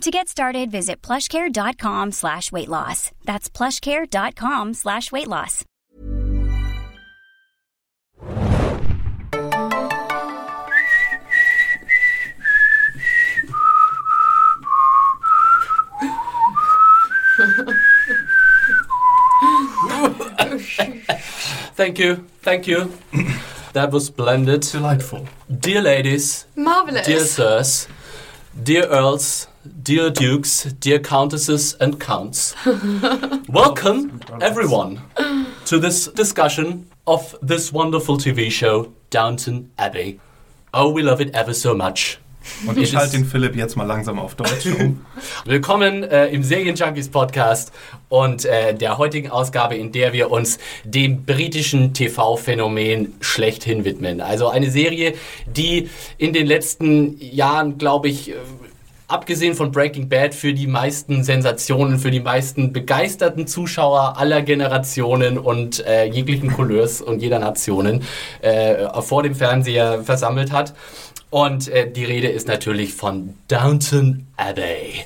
To get started, visit plushcare.com slash weight loss. That's plushcare.com slash weight loss. Thank you, thank you. That was splendid. Delightful. Dear ladies, Marvelous. dear sirs, dear earls, dear dukes, dear countesses and counts. Welcome, everyone, to this discussion of this wonderful TV show, Downton Abbey. Oh, we love it ever so much. Und ich halte den Philipp jetzt mal langsam auf Deutsch um. Willkommen äh, im Serienjunkies Podcast und äh, der heutigen Ausgabe, in der wir uns dem britischen TV-Phänomen schlechthin widmen. Also eine Serie, die in den letzten Jahren, glaube ich, äh, abgesehen von Breaking Bad für die meisten Sensationen, für die meisten begeisterten Zuschauer aller Generationen und äh, jeglichen Couleurs und jeder Nationen äh, vor dem Fernseher versammelt hat. Und äh, die Rede ist natürlich von Downton Abbey.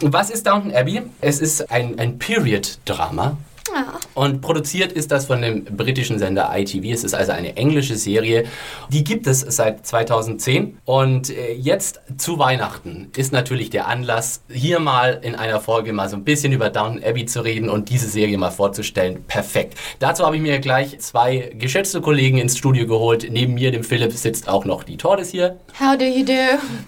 Was ist Downton Abbey? Es ist ein, ein Period-Drama. Und produziert ist das von dem britischen Sender ITV. Es ist also eine englische Serie. Die gibt es seit 2010. Und äh, jetzt zu Weihnachten ist natürlich der Anlass, hier mal in einer Folge mal so ein bisschen über Downton Abbey zu reden und diese Serie mal vorzustellen. Perfekt. Dazu habe ich mir gleich zwei geschätzte Kollegen ins Studio geholt. Neben mir, dem Philipp, sitzt auch noch die Tordes hier. How do you do?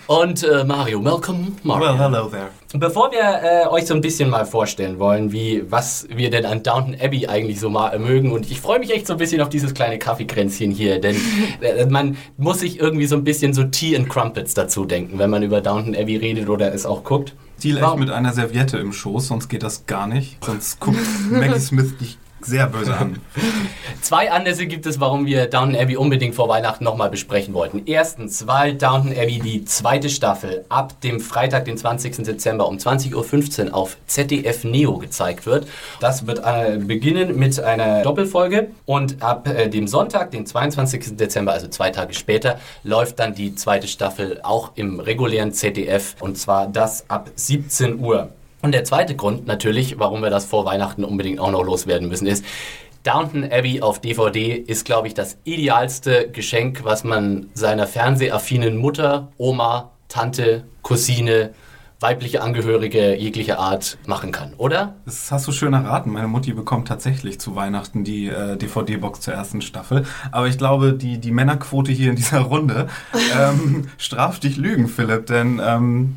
Und äh, Mario. Welcome, Mario. Well, hello there. Bevor wir äh, euch so ein bisschen mal vorstellen wollen, wie was wir denn an Downton Abbey eigentlich so mal mögen und ich freue mich echt so ein bisschen auf dieses kleine Kaffeekränzchen hier, denn äh, man muss sich irgendwie so ein bisschen so Tea and Crumpets dazu denken, wenn man über Downton Abbey redet oder es auch guckt. Deal echt mit einer Serviette im Schoß, sonst geht das gar nicht. Sonst guckt Maggie Smith dich sehr böse an. Zwei Anlässe gibt es, warum wir Downton Abbey unbedingt vor Weihnachten nochmal besprechen wollten. Erstens, weil Downton Abbey die zweite Staffel ab dem Freitag, den 20. Dezember um 20.15 Uhr auf ZDF Neo gezeigt wird. Das wird äh, beginnen mit einer Doppelfolge und ab äh, dem Sonntag, den 22. Dezember, also zwei Tage später, läuft dann die zweite Staffel auch im regulären ZDF und zwar das ab 17 Uhr. Und der zweite Grund natürlich, warum wir das vor Weihnachten unbedingt auch noch loswerden müssen, ist, Downton Abbey auf DVD ist, glaube ich, das idealste Geschenk, was man seiner fernsehaffinen Mutter, Oma, Tante, Cousine, weibliche Angehörige jeglicher Art machen kann, oder? Das hast du schön erraten. Meine Mutti bekommt tatsächlich zu Weihnachten die äh, DVD-Box zur ersten Staffel. Aber ich glaube, die, die Männerquote hier in dieser Runde ähm, straft dich Lügen, Philipp. Denn, ähm,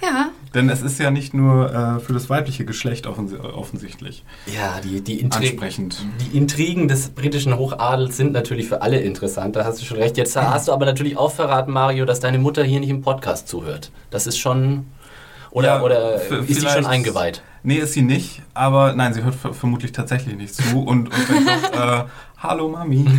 Ja. Denn es ist ja nicht nur äh, für das weibliche Geschlecht offens offensichtlich Ja, die, die, Intri ansprechend. die Intrigen des britischen Hochadels sind natürlich für alle interessant, da hast du schon recht. Jetzt hast du aber natürlich auch verraten, Mario, dass deine Mutter hier nicht im Podcast zuhört. Das ist schon... Oder, Ja, oder ist sie schon eingeweiht? Nee, ist sie nicht, aber nein, sie hört ver vermutlich tatsächlich nicht zu. Und, und wenn doch, äh, hallo Mami.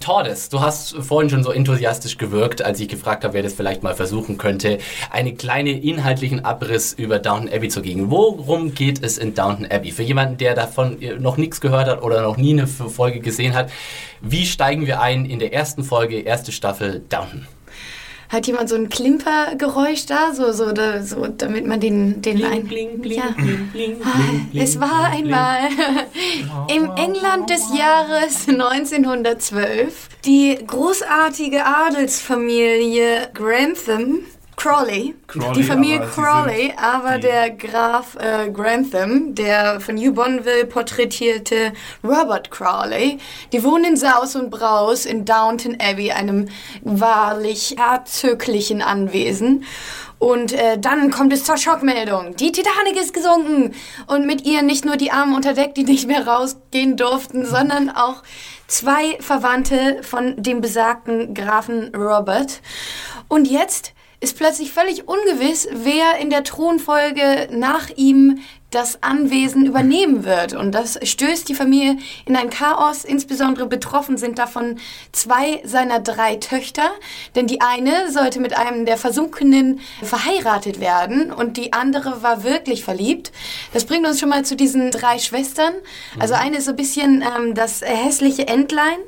Tordes, du hast vorhin schon so enthusiastisch gewirkt, als ich gefragt habe, wer das vielleicht mal versuchen könnte, einen kleinen inhaltlichen Abriss über Downton Abbey zu geben. Worum geht es in Downton Abbey? Für jemanden, der davon noch nichts gehört hat oder noch nie eine Folge gesehen hat, wie steigen wir ein in der ersten Folge, erste Staffel Downton? Hat jemand so ein Klimpergeräusch da, so, so, da, so damit man den, den ein ja. Ah, Es war einmal im England des Jahres 1912 die großartige Adelsfamilie Grantham. Crawley, Crawley, die Familie aber Crawley, aber der Graf äh, Grantham, der von Hugh Bonneville porträtierte Robert Crawley, die wohnen in Saus und Braus in Downton Abbey, einem wahrlich herzöglichen Anwesen. Und äh, dann kommt es zur Schockmeldung. Die Titanic ist gesunken. Und mit ihr nicht nur die Armen unter Deck, die nicht mehr rausgehen durften, sondern auch zwei Verwandte von dem besagten Grafen Robert. Und jetzt ist plötzlich völlig ungewiss, wer in der Thronfolge nach ihm das Anwesen übernehmen wird. Und das stößt die Familie in ein Chaos. Insbesondere betroffen sind davon zwei seiner drei Töchter. Denn die eine sollte mit einem der Versunkenen verheiratet werden und die andere war wirklich verliebt. Das bringt uns schon mal zu diesen drei Schwestern. Also eine ist so ein bisschen ähm, das hässliche Entlein,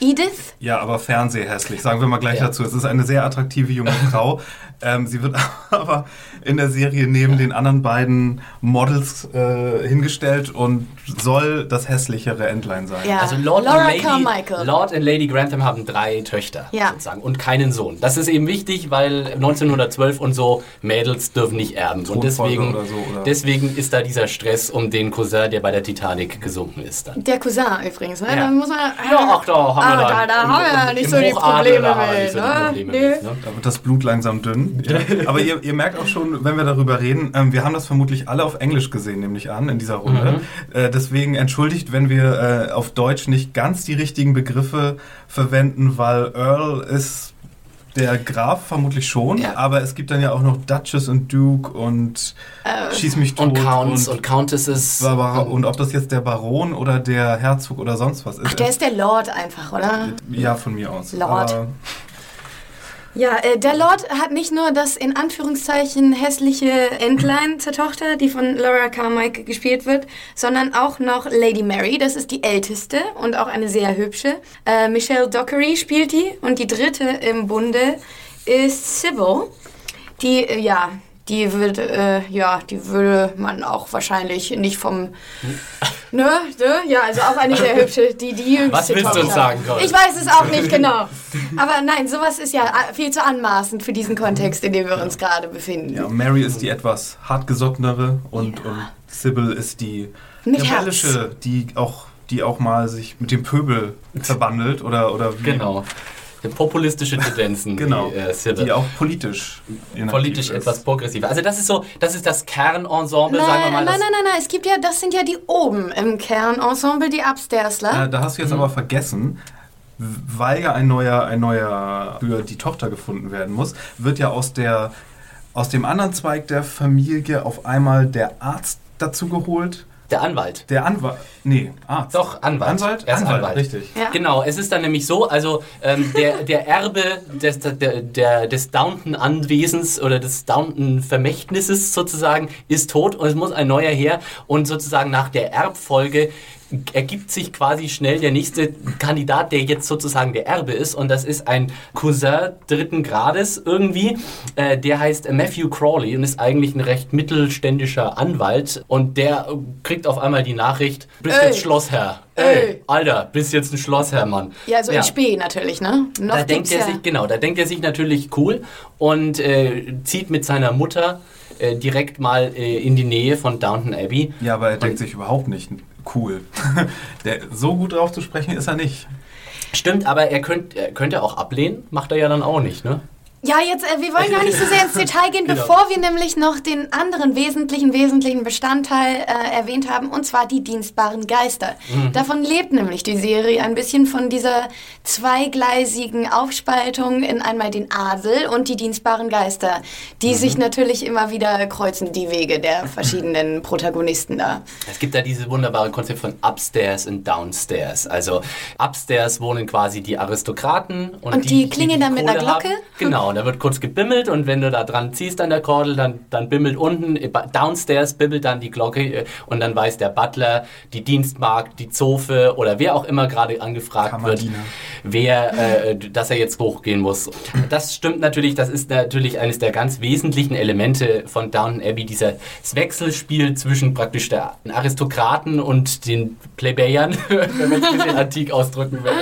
Edith. Ja, aber fernsehhässlich, sagen wir mal gleich dazu. Es ist eine sehr attraktive junge Frau. ähm, sie wird aber in der Serie neben den anderen beiden Models äh, hingestellt und soll das hässlichere Entlein sein. Ja. Also Lord Laura und, Lady. Lord und Lady Grantham haben drei Töchter Ja. sozusagen und keinen Sohn. Das ist eben wichtig, weil 1912 und so Mädels dürfen nicht erben. Und deswegen, oder so, oder? deswegen ist da dieser Stress um den Cousin, der bei der Titanic gesunken ist. Dann. Der Cousin übrigens, ne? Ja. Da muss man, Ja, ach, da haben wir ah, dann da, da im- haben wir ja im- nicht so die Probleme mit. ne? Probleme Nee. mit, ne? Da wird das Blut langsam dünn. Aber ihr, ihr merkt auch schon, wenn wir darüber reden, ähm, wir haben das vermutlich alle auf Englisch gesehen, nehme ich an, in dieser Runde. Äh, deswegen entschuldigt, wenn wir äh, auf Deutsch nicht ganz die richtigen Begriffe verwenden, weil Earl ist der Graf vermutlich schon, Ja. aber es gibt dann ja auch noch Duchess und Duke und Schieß mich tot Und Counts und, Countesses. Barbara, und ob das jetzt der Baron oder der Herzog oder sonst was ist. Ach, der ist der Lord einfach, oder? ja, von mir aus. Lord. Aber Ja, äh, der Lord hat nicht nur das in Anführungszeichen hässliche Entlein zur Tochter, die von Laura Carmichael gespielt wird, sondern auch noch Lady Mary, das ist die älteste und auch eine sehr hübsche. Äh, Michelle Dockery spielt die und die dritte im Bunde ist Sybil, die, äh, ja, die würde, äh, ja, die würde man auch wahrscheinlich nicht vom, ne, ne, ja, also auch eine sehr hübsche, die, die jüngste Was willst du Tochter. uns sagen, Colin? Ich weiß es auch nicht genau. Aber nein, sowas ist ja äh, viel zu anmaßend für diesen Kontext, in dem wir uns gerade befinden. Ja, Mary ist die etwas hartgesottenere und, und Sybil ist die Mit rebellische, die auch, die auch mal sich mit dem Pöbel verbandelt oder, oder wie. Genau. Populistische Tendenzen. Genau. Die, äh. Die auch politisch Politisch etwas progressiver. Also das ist so, das ist das Kernensemble, sagen wir Nein, mal. nein, nein, nein, nein, es gibt ja, das sind ja die oben im Kernensemble, die Upstairsler. Äh, da hast du jetzt aber vergessen, weil ja ein neuer, ein neuer für die Tochter gefunden werden muss, wird ja aus der aus dem anderen Zweig der Familie auf einmal der Arzt dazu geholt. Der Anwalt. Der Anwalt. Nee, Arzt. Doch, Anwalt. Anwalt? Er ist Anwalt. richtig. Ja. Genau, es ist dann nämlich so, also ähm, der, der Erbe des, der, der, des Downton-Anwesens oder des Downton-Vermächtnisses sozusagen ist tot und es muss ein neuer her und sozusagen nach der Erbfolge ergibt sich quasi schnell der nächste Kandidat, der jetzt sozusagen der Erbe ist und das ist ein Cousin dritten Grades irgendwie, äh, der heißt Matthew Crawley und ist eigentlich ein recht mittelständischer Anwalt und der kriegt auf einmal die Nachricht, bist Ey. jetzt Schlossherr. Ey. Alter, bist jetzt ein Schlossherr, Mann. ja, so in Spee natürlich, ne? Noch Da denkt er ja. sich, genau, da denkt er sich natürlich cool und äh, zieht mit seiner Mutter äh, direkt mal äh, in die Nähe von Downton Abbey. Ja, aber er denkt sich überhaupt nicht cool. Der, so gut drauf zu sprechen ist er nicht. Stimmt, aber er, könnt, er könnte auch ablehnen, macht er ja dann auch nicht, ne? Ja, jetzt, äh, wir wollen gar nicht so sehr ins Detail gehen, Genau. bevor wir nämlich noch den anderen wesentlichen, wesentlichen Bestandteil äh, erwähnt haben, und zwar die dienstbaren Geister. Mhm. Davon lebt nämlich die Serie ein bisschen von dieser zweigleisigen Aufspaltung in einmal den Adel und die dienstbaren Geister, die Mhm. sich natürlich immer wieder kreuzen, die Wege der verschiedenen Protagonisten da. Es gibt da dieses wunderbare Konzept von Upstairs und Downstairs. Also Upstairs wohnen quasi die Aristokraten. Und, Und die klingeln dann mit einer Glocke? Haben. Genau, da wird kurz gebimmelt und wenn du da dran ziehst an der Kordel, dann, dann bimmelt unten, äh, Downstairs bimmelt dann die Glocke äh, und dann weiß der Butler, die Dienstmagd, die Zofe oder wer auch immer gerade angefragt wird. Wer, äh, dass er jetzt hochgehen muss. Das stimmt natürlich, das ist natürlich eines der ganz wesentlichen Elemente von Downton Abbey, dieses Wechselspiel zwischen praktisch der Aristokraten und den Plebejern, wenn man es ein bisschen antik ausdrücken will.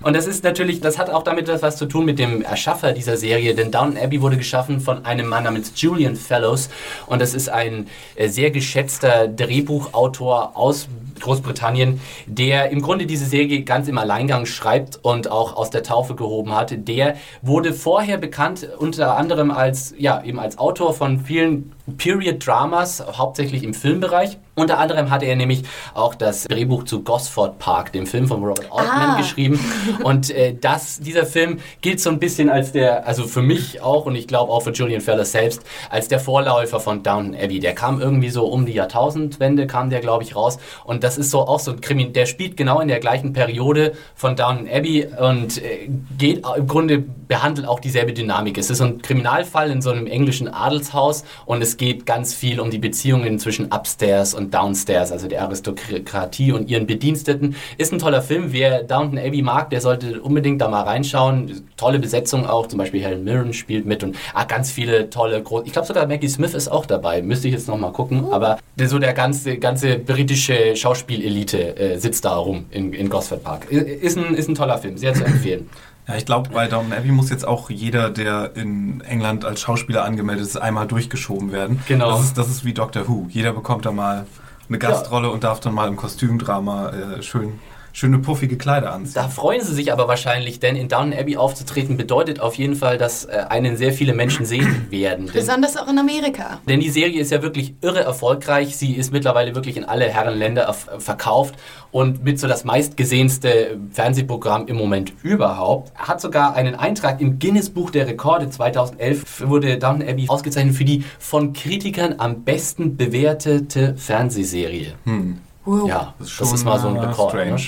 Und das ist natürlich, das hat auch damit was zu tun mit dem Erschaffer dieser Serie, denn Downton Abbey wurde geschaffen von einem Mann namens Julian Fellows und das ist ein äh, sehr geschätzter Drehbuchautor aus Großbritannien, der im Grunde diese Serie ganz im Alleingang schreibt und auch aus der Taufe gehoben hat. Der wurde vorher bekannt unter anderem als ja eben als Autor von vielen Period Dramas, hauptsächlich im Filmbereich. Unter anderem hatte er nämlich auch das Drehbuch zu Gosford Park, dem Film von Robert Altman, Ah. geschrieben. Und äh, das, dieser Film gilt so ein bisschen als der, also für mich auch und ich glaube auch für Julian Feller selbst, als der Vorläufer von Downton Abbey. Der kam irgendwie so um die Jahrtausendwende, kam der, glaube ich, raus. Und das ist so auch so ein Krimi, der spielt genau in der gleichen Periode von Downton Abbey und äh, geht im Grunde, behandelt auch dieselbe Dynamik. Es ist so ein Kriminalfall in so einem englischen Adelshaus und es geht ganz viel um die Beziehungen zwischen Upstairs und Downstairs, also der Aristokratie und ihren Bediensteten. Ist ein toller Film. Wer Downton Abbey mag, der sollte unbedingt da mal reinschauen. Tolle Besetzung auch, zum Beispiel Helen Mirren spielt mit und ah, ganz viele tolle, große. Ich glaube sogar Maggie Smith ist auch dabei. Müsste ich jetzt noch mal gucken. Aber der, so der ganze, ganze britische Schauspielelite äh, sitzt da rum in, in Gosford Park. Ist ein, ist ein toller Film, sehr zu empfehlen. Ja, ich glaube, bei Downton Abbey muss jetzt auch jeder, der in England als Schauspieler angemeldet ist, einmal durchgeschoben werden. Genau. Das ist, das ist wie Doctor Who. Jeder bekommt da mal eine Gastrolle und darf dann mal im Kostümdrama äh, schön, schöne puffige Kleider anziehen. Da freuen sie sich aber wahrscheinlich, denn in Downton Abbey aufzutreten bedeutet auf jeden Fall, dass äh, einen sehr viele Menschen sehen werden. Denn Besonders auch in Amerika. Denn die Serie ist ja wirklich irre erfolgreich. Sie ist mittlerweile wirklich in alle Herrenländer erf- verkauft und mit so das meistgesehenste Fernsehprogramm im Moment überhaupt. Hat sogar einen Eintrag im Guinness Buch der Rekorde 2011 wurde Downton Abbey ausgezeichnet für die von Kritikern am besten bewertete Fernsehserie. Wow. Ja, das ist, mal so ein äh, Rekord. strange. Ne?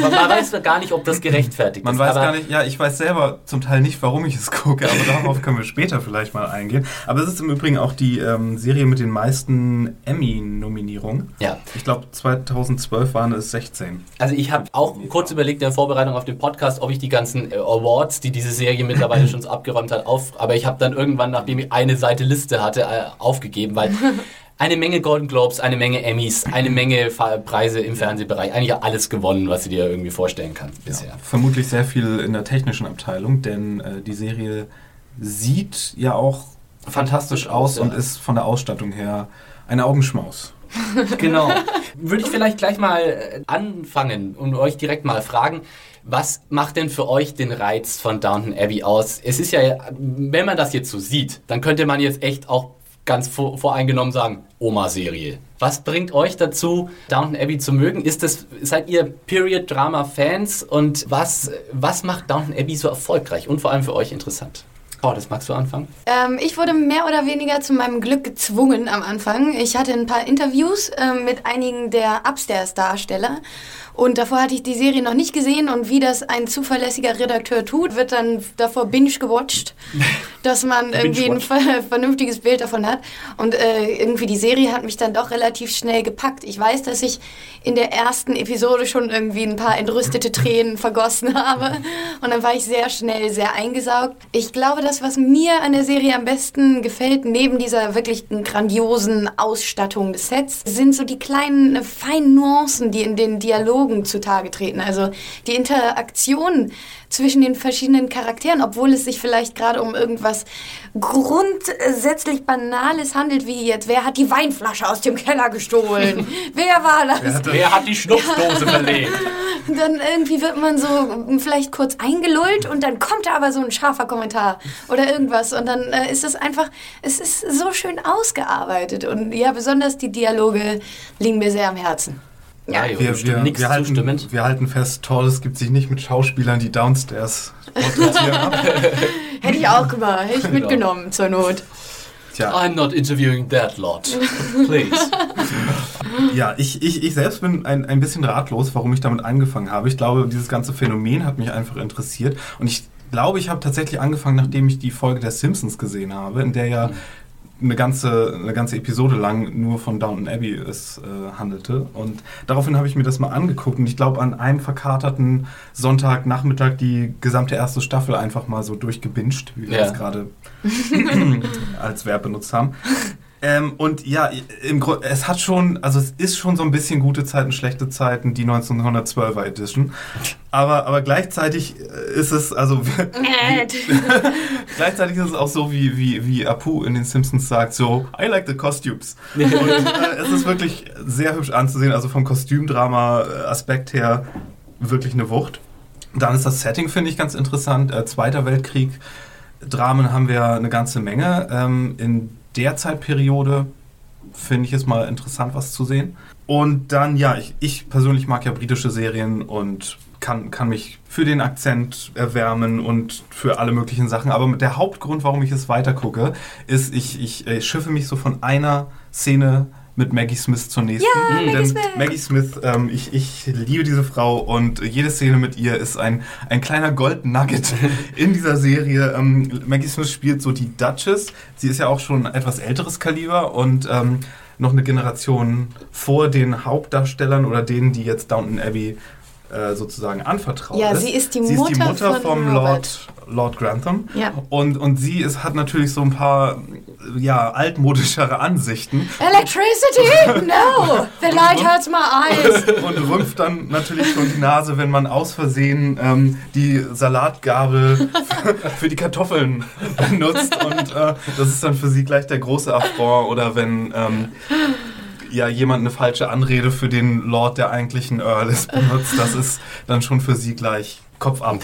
Man man weiß gar nicht, ob das gerechtfertigt Man ist. weiß aber gar nicht, ja, ich weiß selber zum Teil nicht, warum ich es gucke, aber darauf können wir später vielleicht mal eingehen. Aber es ist im Übrigen auch die ähm, Serie mit den meisten Emmy-Nominierungen. Ja. Ich glaube, 2012 waren es 16. Also ich habe auch kurz überlegt in der Vorbereitung auf den Podcast, ob ich die ganzen äh, Awards, die diese Serie mittlerweile schon so abgeräumt hat, auf. Aber ich habe dann irgendwann, nachdem ich eine Seite Liste hatte, aufgegeben, weil eine Menge Golden Globes, eine Menge Emmys, eine Menge Preise im Fernsehbereich, eigentlich alles gewonnen, was du dir irgendwie vorstellen kannst bisher. Vermutlich sehr viel in der technischen Abteilung, denn äh, die Serie sieht ja auch fantastisch aus ja. und ist von der Ausstattung her eine Augenschmaus. Genau. Würde ich vielleicht gleich mal äh, anfangen und euch direkt mal fragen, was macht denn für euch den Reiz von Downton Abbey aus? Es ist ja, wenn man das jetzt so sieht, dann könnte man jetzt echt auch ganz vor, voreingenommen sagen, Oma-Serie. Was bringt euch dazu, Downton Abbey zu mögen? Ist das, seid ihr Period-Drama-Fans und was, was macht Downton Abbey so erfolgreich und vor allem für euch interessant? Oh, das magst du anfangen? Ähm, ich wurde mehr oder weniger zu meinem Glück gezwungen am Anfang. Ich hatte ein paar Interviews ähm, mit einigen der Upstairs-Darsteller. Und davor hatte ich die Serie noch nicht gesehen. Und wie das ein zuverlässiger Redakteur tut, wird dann davor binge gewatcht, dass man irgendwie ein ver vernünftiges Bild davon hat. Und äh, irgendwie die Serie hat mich dann doch relativ schnell gepackt. Ich weiß, dass ich in der ersten Episode schon irgendwie ein paar entrüstete Tränen vergossen habe. Und dann war ich sehr schnell sehr eingesaugt. Ich glaube, das, was mir an der Serie am besten gefällt, neben dieser wirklich grandiosen Ausstattung des Sets, sind so die kleinen, äh, feinen Nuancen, die in den Dialogen zutage treten. Also die Interaktion zwischen den verschiedenen Charakteren, obwohl es sich vielleicht gerade um irgendwas grundsätzlich Banales handelt, wie jetzt, wer hat die Weinflasche aus dem Keller gestohlen? wer war das? Wer hat die Schnupfdose verlegt? dann irgendwie wird man so vielleicht kurz eingelullt und dann kommt da aber so ein scharfer Kommentar oder irgendwas und dann äh, ist es einfach, es ist so schön ausgearbeitet und ja, besonders die Dialoge liegen mir sehr am Herzen. Ja, Wir, wir, nichts wir, halten, zustimmend. wir halten fest, Torres gibt sich nicht mit Schauspielern, die Downstairs. Hätte ich auch gemacht, hätte ich mitgenommen zur Not. Tja, I'm not interviewing that lot. Please. ja, ich, ich, ich selbst bin ein, ein bisschen ratlos, warum ich damit angefangen habe. Ich glaube, dieses ganze Phänomen hat mich einfach interessiert. Und ich glaube, ich habe tatsächlich angefangen, nachdem ich die Folge der Simpsons gesehen habe, in der ja eine ganze, eine ganze Episode lang nur von Downton Abbey es äh, handelte. Und daraufhin habe ich mir das mal angeguckt. Und ich glaube, an einem verkaterten Sonntagnachmittag die gesamte erste Staffel einfach mal so durchgebinged, wie wir Ja. es gerade als Verb benutzt haben. Ähm, und ja, im Grunde, es hat schon, also es ist schon so ein bisschen gute Zeiten, schlechte Zeiten, die 1912er Edition. Aber, aber gleichzeitig ist es, also gleichzeitig ist es auch so, wie, wie, wie Apu in den Simpsons sagt, so, I like the costumes. Und äh, es ist wirklich sehr hübsch anzusehen, also vom Kostümdrama-Aspekt her wirklich eine Wucht. Dann ist das Setting, finde ich, ganz interessant. Äh, Zweiter Weltkrieg, Dramen haben wir eine ganze Menge. Ähm, in der Zeitperiode finde ich es mal interessant, was zu sehen. Und dann, ja, ich, ich persönlich mag ja britische Serien und kann, kann mich für den Akzent erwärmen und für alle möglichen Sachen. Aber der Hauptgrund, warum ich es weiter gucke, ist, ich, ich, ich schiffe mich so von einer Szene mit Maggie Smith zur nächsten. Ja, Maggie Denn Smith. Maggie Smith, ähm, ich, ich liebe diese Frau und jede Szene mit ihr ist ein, ein kleiner Gold-Nugget in dieser Serie. Ähm, Maggie Smith spielt so die Duchess. Sie ist ja auch schon ein etwas älteres Kaliber und ähm, noch eine Generation vor den Hauptdarstellern oder denen, die jetzt Downton Abbey äh, sozusagen anvertraut Ja, ist. sie ist die sie ist die Mutter Mutter von vom Robert. Lord, Lord Grantham. Ja. Und, und sie ist, hat natürlich so ein paar ja, altmodischere Ansichten Electricity? No! The light hurts my eyes. und rümpft dann natürlich schon die Nase, wenn man aus Versehen ähm, die Salatgabel für, für die Kartoffeln benutzt. Und äh, das ist dann für sie gleich der große Affront. Oder wenn ähm, ja, jemand eine falsche Anrede für den Lord, der eigentlichen Earl ist, benutzt, das ist dann schon für sie gleich Kopf ab.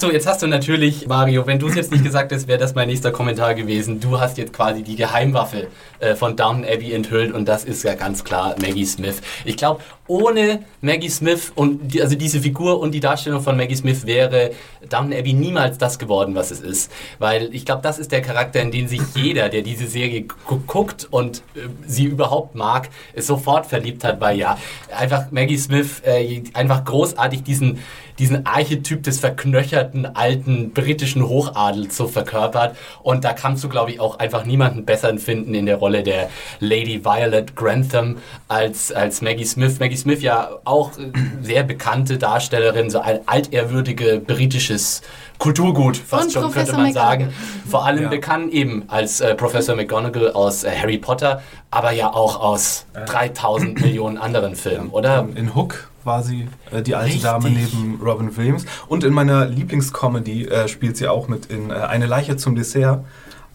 So, jetzt hast du natürlich, Mario, wenn du es jetzt nicht gesagt hättest, wäre das mein nächster Kommentar gewesen. Du hast jetzt quasi die Geheimwaffe äh, von Downton Abbey enthüllt und das ist ja ganz klar Maggie Smith. Ich glaube, ohne Maggie Smith und die, also diese Figur und die Darstellung von Maggie Smith wäre Downton Abbey niemals das geworden, was es ist. Weil ich glaube, das ist der Charakter, in den sich jeder, der diese Serie gu guckt und äh, sie überhaupt mag, sofort verliebt hat, weil ja, einfach Maggie Smith äh, einfach großartig diesen diesen Archetyp des verknöcherten alten britischen Hochadels so verkörpert. Und da kannst du, glaube ich, auch einfach niemanden besseren finden in der Rolle der Lady Violet Grantham als, als Maggie Smith. Maggie Smith ja auch äh, sehr bekannte Darstellerin, so ein altehrwürdige britisches Kulturgut, fast Und schon könnte Professor man sagen. McGonagall. Vor allem Ja. bekannt eben als äh, Professor McGonagall aus äh, Harry Potter, aber ja auch aus 3000 Millionen anderen Filmen, oder? In Hook war sie äh, die alte Richtig. Dame neben Robin Williams. Und in meiner Lieblingscomedy äh, spielt sie auch mit in äh, Eine Leiche zum Dessert,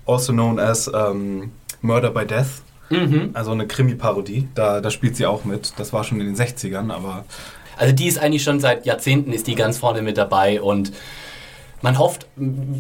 also known as ähm, Murder by Death. Mhm. Also eine Krimi-Parodie. Da, da spielt sie auch mit. Das war schon in den 60ern, aber Also die ist eigentlich schon seit Jahrzehnten ist die ganz vorne mit dabei und man hofft,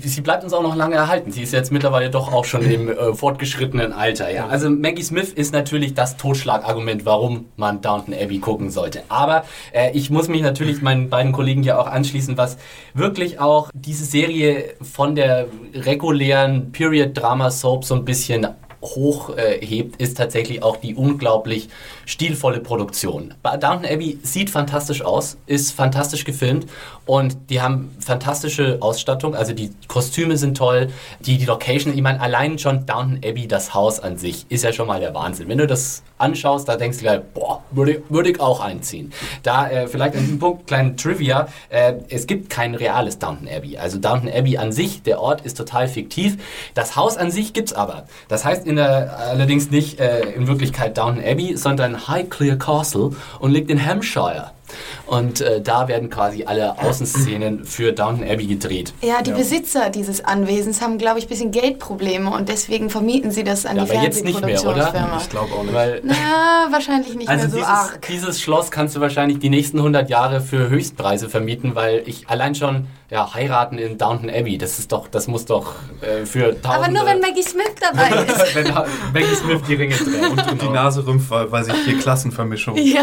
sie bleibt uns auch noch lange erhalten. Sie ist jetzt mittlerweile doch auch schon im äh, fortgeschrittenen Alter. Ja. Also Maggie Smith ist natürlich das Totschlagargument, warum man Downton Abbey gucken sollte. Aber äh, ich muss mich natürlich meinen beiden Kollegen ja auch anschließen, was wirklich auch diese Serie von der regulären Period-Drama-Soap so ein bisschen hochhebt, äh, ist tatsächlich auch die unglaublich stilvolle Produktion. Downton Abbey sieht fantastisch aus, ist fantastisch gefilmt und die haben fantastische Ausstattung, also die Kostüme sind toll, die, die Location, ich meine, allein schon Downton Abbey, das Haus an sich, ist ja schon mal der Wahnsinn. Wenn du das anschaust, da denkst du gleich, boah, würde ich, würde ich auch einziehen. Da äh, vielleicht an diesem Punkt, kleinen Trivia, äh, es gibt kein reales Downton Abbey. Also Downton Abbey an sich, der Ort ist total fiktiv. Das Haus an sich gibt's aber. Das heißt in der, allerdings nicht äh, in Wirklichkeit Downton Abbey, sondern Highclere Castle und liegt in Hampshire. Und äh, da werden quasi alle Außenszenen für Downton Abbey gedreht. Ja, die Ja. Besitzer dieses Anwesens haben, glaube ich, ein bisschen Geldprobleme und deswegen vermieten sie das an Ja, die aber jetzt nicht mehr, oder? Fernsehproduktionsfirma. ich glaube auch nicht. Weil Na, wahrscheinlich nicht Also mehr so dieses, arg. dieses Schloss kannst du wahrscheinlich die nächsten 100 Jahre für Höchstpreise vermieten, weil ich allein schon ja heiraten in Downton Abbey, das ist doch, das muss doch äh, für Tausende. Aber nur wenn Maggie Smith dabei ist. wenn Maggie Smith die Ringe dreht. Und die Nase rümpft, weil, weil sich hier Klassenvermischung ja.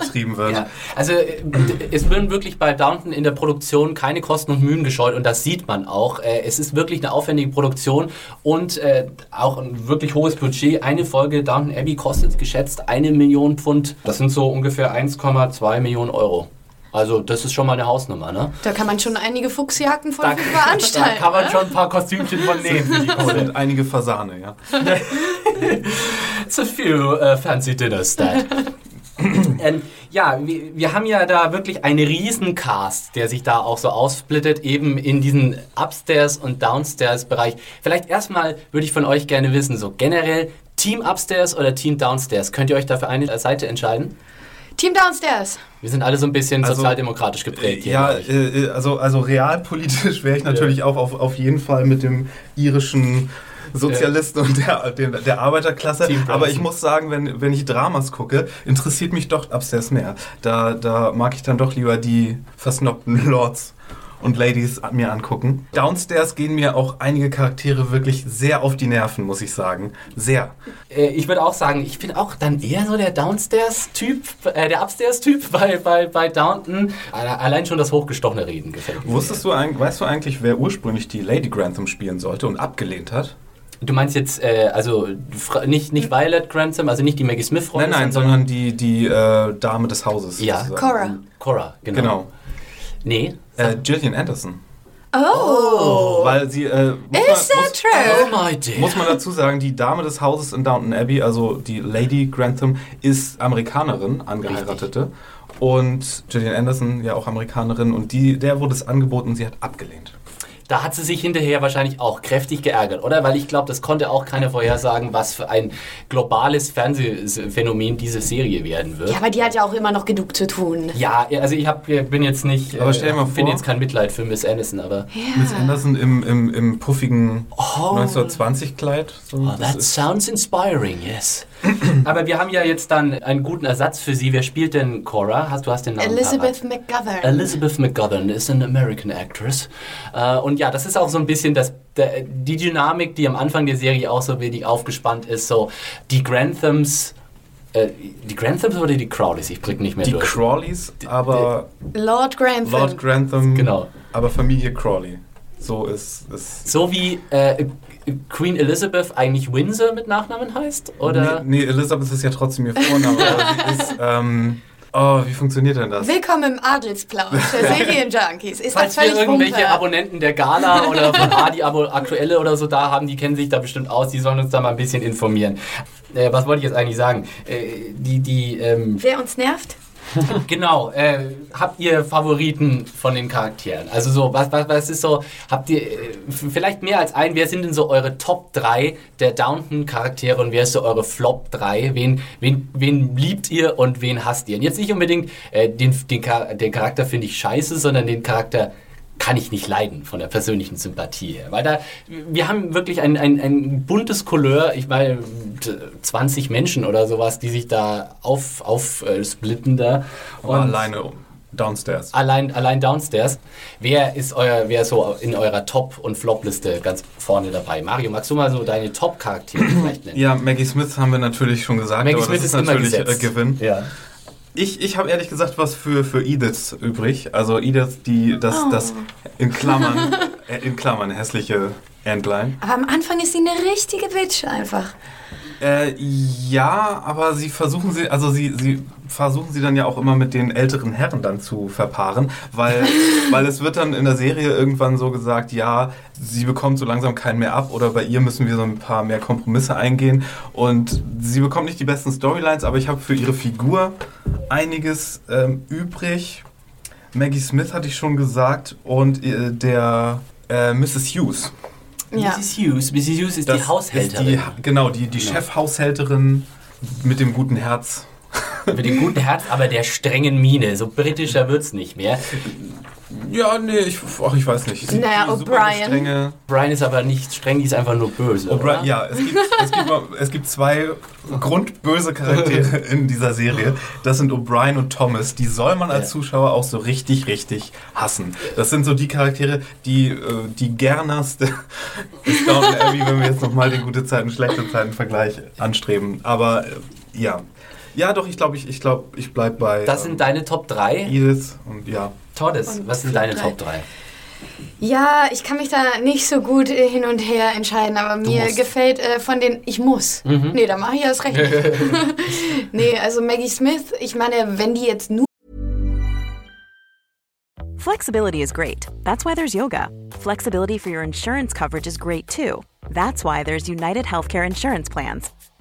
betrieben wird. Ja, also äh, es werden wirklich bei Downton in der Produktion keine Kosten und Mühen gescheut und das sieht man auch. Äh, Es ist wirklich eine aufwendige Produktion und äh, auch ein wirklich hohes Budget. Eine Folge Downton Abbey kostet geschätzt eine Million Pfund. Das sind so ungefähr 1,2 Millionen Euro. Also das ist schon mal eine Hausnummer, ne? Da kann man schon einige Fuchsjagden von Da, da veranstalten. kann man ne? schon ein paar Kostümchen von nehmen sind einige Fasane, ja. It's a few uh, fancy dinners that. ähm, ja, wir, wir haben ja da wirklich einen riesen Cast, der sich da auch so aufsplittet, eben in diesen Upstairs- und Downstairs-Bereich. Vielleicht erstmal würde ich von euch gerne wissen, so generell Team Upstairs oder Team Downstairs. Könnt ihr euch dafür eine Seite entscheiden? Team Downstairs. Wir sind alle so ein bisschen Also, sozialdemokratisch geprägt. hier, Ja, äh, also, also realpolitisch wäre ich natürlich auch auf, auf jeden Fall mit dem irischen Sozialisten und der, der, der Arbeiterklasse. Team Aber ich muss sagen, wenn, wenn ich Dramas gucke, interessiert mich doch Upstairs mehr. Da, da mag ich dann doch lieber die versnobten Lords und Ladies mir angucken. Downstairs gehen mir auch einige Charaktere wirklich sehr auf die Nerven, muss ich sagen. Sehr. Äh, ich würde auch sagen, ich bin auch dann eher so der Downstairs-Typ, äh, der Upstairs-Typ bei, bei, bei Downton. Allein schon das hochgestochene Reden gefällt mir. Wusstest du, weißt du eigentlich, wer ursprünglich die Lady Grantham spielen sollte und abgelehnt hat? Du meinst jetzt, äh, also nicht, nicht Violet Grantham, also nicht die Maggie Smith-Rolle? Nein, nein, sondern die, die äh, Dame des Hauses. Ja, sozusagen. Cora. Cora, genau. Genau. Nee. Äh, Gillian Anderson. Oh. Weil sie. Äh, muss Is man, that true? Oh my dear. Muss man dazu sagen, die Dame des Hauses in Downton Abbey, also die Lady Grantham, ist Amerikanerin, angeheiratete. Und Gillian Anderson, ja auch Amerikanerin. Und die, der wurde es angeboten, sie hat abgelehnt. Da hat sie sich hinterher wahrscheinlich auch kräftig geärgert, oder? Weil ich glaube, das konnte auch keiner vorhersagen, was für ein globales Fernsehphänomen diese Serie werden wird. Ja, aber die hat ja auch immer noch genug zu tun. Ja, also ich hab, bin jetzt nicht, Aber stell dir mal bin vor- jetzt kein Mitleid für Miss Anderson, aber Miss Anderson im, im, im puffigen Oh. 1920-Kleid. So, oh, that sounds inspiring, yes. aber wir haben ja jetzt dann einen guten Ersatz für sie. Wer spielt denn Cora? Hast, du hast den Namen Elizabeth McGovern. Elizabeth McGovern ist eine American Actress. Äh, und ja, das ist auch so ein bisschen das, die Dynamik, die am Anfang der Serie auch so wenig aufgespannt ist. So die Granthams. Äh, die Granthams oder die Crowleys? Ich blick nicht mehr die durch. Crawleys, aber Lord Grantham. Lord Grantham, Genau. aber Familie Crawley. So ist es. So wie äh, Queen Elizabeth eigentlich Windsor mit Nachnamen heißt? Oder? Nee, nee, Elizabeth ist ja trotzdem ihr Vorname, aber sie ist. Ähm, oh, wie funktioniert denn das? Willkommen im Adelsplausch der Serienjunkies. Ist Falls das wir völlig irgendwelche Wumpe? Abonnenten der Gala oder von Adi Abo Aktuelle oder so da haben, die kennen sich da bestimmt aus, die sollen uns da mal ein bisschen informieren. Äh, was wollte ich jetzt eigentlich sagen? Äh, die, die, ähm, Wer uns nervt? genau, äh, habt ihr Favoriten von den Charakteren? Also so, was, was, was ist so, habt ihr äh, vielleicht mehr als ein, wer sind denn so eure Top 3 der Downton-Charaktere und wer ist so eure Flop 3? Wen, wen, wen liebt ihr und wen hasst ihr? Und jetzt nicht unbedingt äh, den, den, Char- den Charakter finde ich scheiße, sondern den Charakter kann ich nicht leiden von der persönlichen Sympathie her. Weil da, wir haben wirklich ein, ein, ein buntes Couleur, ich meine, t- 20 Menschen oder sowas, die sich da auf, auf äh, splitten da. Aber alleine um- downstairs. Allein, allein downstairs. Wer ist euer, wer so in eurer Top- und Flop-Liste ganz vorne dabei? Mario, magst du mal so deine Top-Charaktere vielleicht nennen? Ja, Maggie Smith haben wir natürlich schon gesagt, Maggie aber Smith das ist ist immer natürlich äh. Gewinn. Ja. Ich, ich habe ehrlich gesagt was für, für Edith übrig. Also Edith, die das, das in Klammern, äh, in Klammern hässliche Entlein. Aber am Anfang ist sie eine richtige Bitch einfach. Äh, ja, aber sie versuchen sie, also sie, sie versuchen sie dann ja auch immer mit den älteren Herren dann zu verpaaren, weil, weil es wird dann in der Serie irgendwann so gesagt, ja, sie bekommt so langsam keinen mehr ab oder bei ihr müssen wir so ein paar mehr Kompromisse eingehen und sie bekommt nicht die besten Storylines, aber ich habe für ihre Figur einiges ähm, übrig. Maggie Smith hatte ich schon gesagt und äh, der äh, Mrs. Hughes. Ja. Mrs. Hughes, Mrs. Hughes ist Das die Haushälterin. Ist die, genau, die, die Chefhaushälterin mit dem guten Herz. Mit dem guten Herz, aber der strengen Miene. So britischer wird's nicht mehr. Ja, nee, ich, ach, ich weiß nicht. Sie- Naja, O'Brien. Brian ist aber nicht streng, die ist einfach nur böse. O'Brien, oder? ja, es gibt, es, gibt, es gibt zwei grundböse Charaktere in dieser Serie. Das sind O'Brien und Thomas. Die soll man als. Zuschauer auch so richtig, richtig hassen. Das sind so die Charaktere, die äh, die Gernerste ist Downton Abbey, wenn wir jetzt nochmal den gute Zeiten, schlechte Zeiten Vergleich anstreben. Aber äh, ja. Ja, doch, ich glaube, ich, ich, glaub, ich bleib bei Das sind deine Top 3. Edith und ja. Toddes, Und was sind deine drei. Top 3? Ja, ich kann mich da nicht so gut hin und her entscheiden, aber mir musst. gefällt äh, von den. Ich muss. Mhm. Nee, da mache ich erst recht nee, also Maggie Smith, ich meine, wenn die jetzt nur Flexibility is great. That's why there's yoga. Flexibility for your insurance coverage is great too. That's why there's United Healthcare Insurance Plans.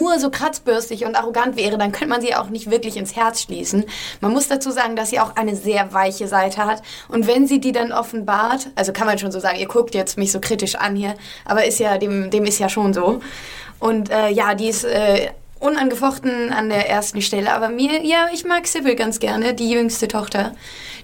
nur so kratzbürstig und arrogant wäre, dann könnte man sie auch nicht wirklich ins Herz schließen. Man muss dazu sagen, dass sie auch eine sehr weiche Seite hat. Und wenn sie die dann offenbart, also kann man schon so sagen, ihr guckt jetzt mich so kritisch an hier, aber ist ja, dem, dem ist ja schon so. Und äh, ja, die ist äh, unangefochten an der ersten Stelle. Aber mir, ja, ich mag Sybil ganz gerne, die jüngste Tochter.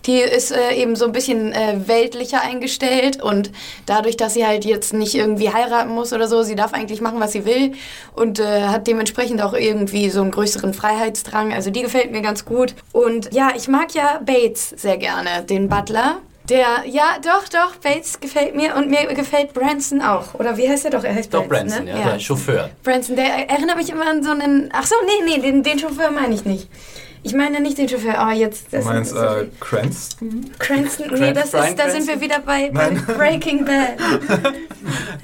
Die ist äh, eben so ein bisschen äh, weltlicher eingestellt und dadurch, dass sie halt jetzt nicht irgendwie heiraten muss oder so, sie darf eigentlich machen, was sie will und äh, hat dementsprechend auch irgendwie so einen größeren Freiheitsdrang. Also die gefällt mir ganz gut. Und ja, ich mag ja Bates sehr gerne, den Butler. Der, ja, doch, doch, Bates gefällt mir und mir gefällt Branson auch. Oder wie heißt er doch? Er heißt Doch, Branson, Branson, ne? ja, der Chauffeur. Branson, der erinnert mich immer an so einen. Ach so, nee, nee, den, den Chauffeur meine ich nicht. Ich meine nicht den Chauffeur, aber jetzt. Du Das meinst das- äh, Cranston? Cranston, nee, das ist, da sind wir wieder bei, bei Breaking Bad.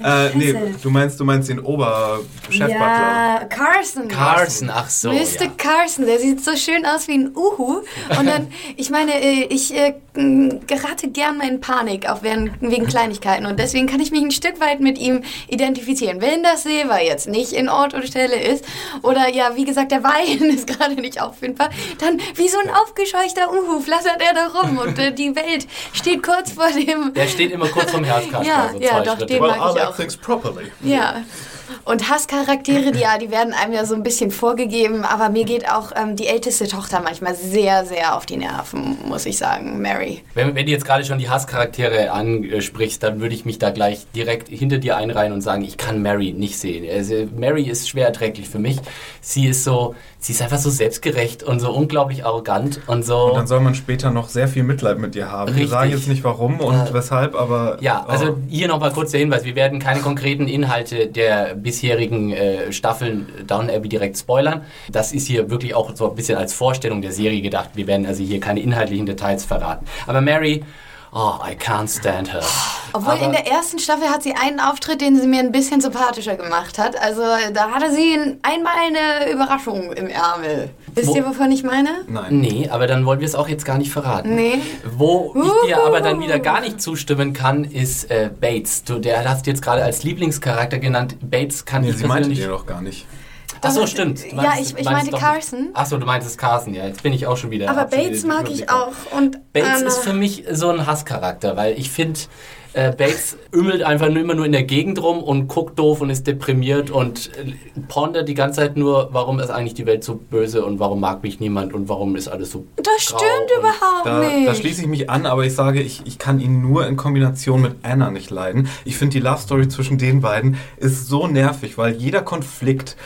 Äh, nee, du meinst, du meinst den Oberchefbutler. Ja, Carson. Carson, ach so. Mr. Ja. Carson, der sieht so schön aus wie ein Uhu. Und dann, ich meine, äh, ich äh, gerate gern mal in Panik, auch während, wegen Kleinigkeiten. Und deswegen kann ich mich ein Stück weit mit ihm identifizieren. Wenn das Silber jetzt nicht in Ort und Stelle ist, oder ja, wie gesagt, der Wein ist gerade nicht auffindbar, dann wie so ein aufgescheuchter Uhu flattert er da rum und äh, die Welt steht kurz vor dem... Der steht immer kurz vom Herzkasper, Ja, so ja, doch, Schritte. den Well, mag ich auch. things properly. Ja. Und Hasscharaktere, die, ja, die werden einem ja so ein bisschen vorgegeben, aber mir geht auch ähm, die älteste Tochter manchmal sehr, sehr auf die Nerven, muss ich sagen, Mary. Wenn, wenn du jetzt gerade schon die Hasscharaktere ansprichst, dann würde ich mich da gleich direkt hinter dir einreihen und sagen, ich kann Mary nicht sehen. Also, Mary ist schwer erträglich für mich. Sie ist so, sie ist einfach so selbstgerecht und so unglaublich arrogant und so. Und dann soll man später noch sehr viel Mitleid mit dir haben. Wir Richtig. sagen jetzt nicht warum und Ja. weshalb, aber. Ja, also oh. hier nochmal kurz der Hinweis. Wir werden keine konkreten Inhalte der bisherigen äh, Staffeln Down Abbey direkt spoilern. Das ist hier wirklich auch so ein bisschen als Vorstellung der Serie gedacht. Wir werden also hier keine inhaltlichen Details verraten. Aber Mary, oh, I can't stand her. Obwohl Aber- in der ersten Staffel hat sie einen Auftritt, den sie mir ein bisschen sympathischer gemacht hat. Also da hatte sie einmal eine Überraschung im Ärmel. Wisst Wo- ihr, wovon ich meine? Nein. Nee, aber dann wollen wir es auch jetzt gar nicht verraten. Nee. Wo ich dir aber dann wieder gar nicht zustimmen kann, ist äh, Bates. Du, der hast du jetzt gerade als Lieblingscharakter genannt. Bates kann Nee, ich sie meinte dir doch gar nicht. Ach so, stimmt. Du Ja, meinst- ich- ich meinst meinte Carson. Ach so, du meintest Carson, ja. Jetzt bin ich auch schon wieder... Aber Bates mag ich auch. Und Bates Anna- ist für mich so ein Hasscharakter, weil ich finde, äh, Bates ümmelt einfach nur immer nur in der Gegend rum und guckt doof und ist deprimiert und äh, pondert die ganze Zeit nur, warum ist eigentlich die Welt so böse und warum mag mich niemand und warum ist alles so Das stimmt überhaupt Da, nicht. da schließe ich mich an, aber ich sage, ich, ich kann ihn nur in Kombination mit Anna nicht leiden. Ich finde, die Love Story zwischen den beiden ist so nervig, weil jeder Konflikt,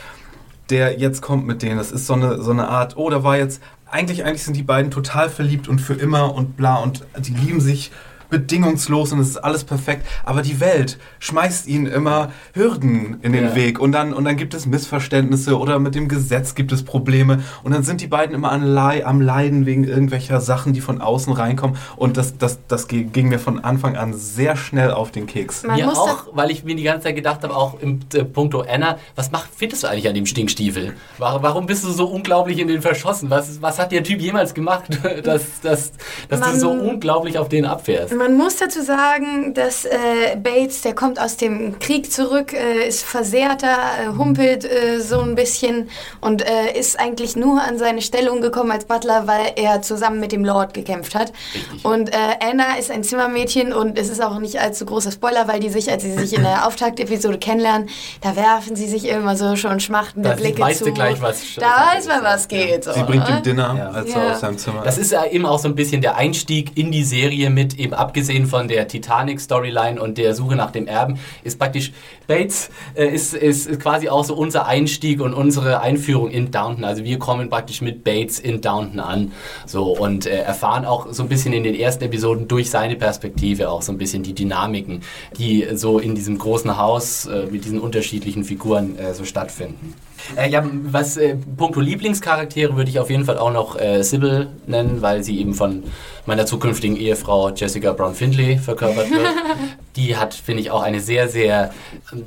der jetzt kommt mit denen, das ist so eine, so eine Art, oh, da war jetzt, eigentlich, eigentlich sind die beiden total verliebt und für immer und bla und die lieben sich bedingungslos und es ist alles perfekt, aber die Welt schmeißt ihnen immer Hürden in den Ja. Weg und dann, und dann gibt es Missverständnisse oder mit dem Gesetz gibt es Probleme und dann sind die beiden immer an Lei- am Leiden wegen irgendwelcher Sachen, die von außen reinkommen und das, das, das ging mir von Anfang an sehr schnell auf den Keks. Man Mir auch, weil ich mir die ganze Zeit gedacht habe, auch im äh, Punkto Anna, was macht, findest du eigentlich an dem Stinkstiefel? Warum, warum bist du so unglaublich in den verschossen? Was, was hat der Typ jemals gemacht, dass, dass, dass du Man- so unglaublich auf den abfährst? Man muss dazu sagen, dass äh, Bates, der kommt aus dem Krieg zurück, äh, ist versehrter, äh, humpelt äh, so ein bisschen und äh, ist eigentlich nur an seine Stellung gekommen als Butler, weil er zusammen mit dem Lord gekämpft hat. Richtig. Und äh, Anna ist ein Zimmermädchen und es ist auch nicht allzu großer Spoiler, weil die sich, als sie sich in der Auftaktepisode kennenlernen, da werfen sie sich immer so schon schmachtende Da Blicke weißt du zu. gleich, was da weiß man, was geht. So, Sie bringt ihm ne? Dinner, Ja. als Ja. aus seinem Zimmer Das ist ja eben auch so ein bisschen der Einstieg in die Serie mit, eben abgesehen von der Titanic-Storyline und der Suche nach dem Erben, ist praktisch, Bates äh, ist, ist quasi auch so unser Einstieg und unsere Einführung in Downton. Also wir kommen praktisch mit Bates in Downton an so und äh, erfahren auch so ein bisschen in den ersten Episoden durch seine Perspektive auch so ein bisschen die Dynamiken, die so in diesem großen Haus äh, mit diesen unterschiedlichen Figuren äh, so stattfinden. Äh, ja, was äh, puncto Lieblingscharaktere würde ich auf jeden Fall auch noch äh, Sybil nennen, weil sie eben von meiner zukünftigen Ehefrau Jessica Brown Findlay verkörpert wird. Die hat, finde ich, auch eine sehr, sehr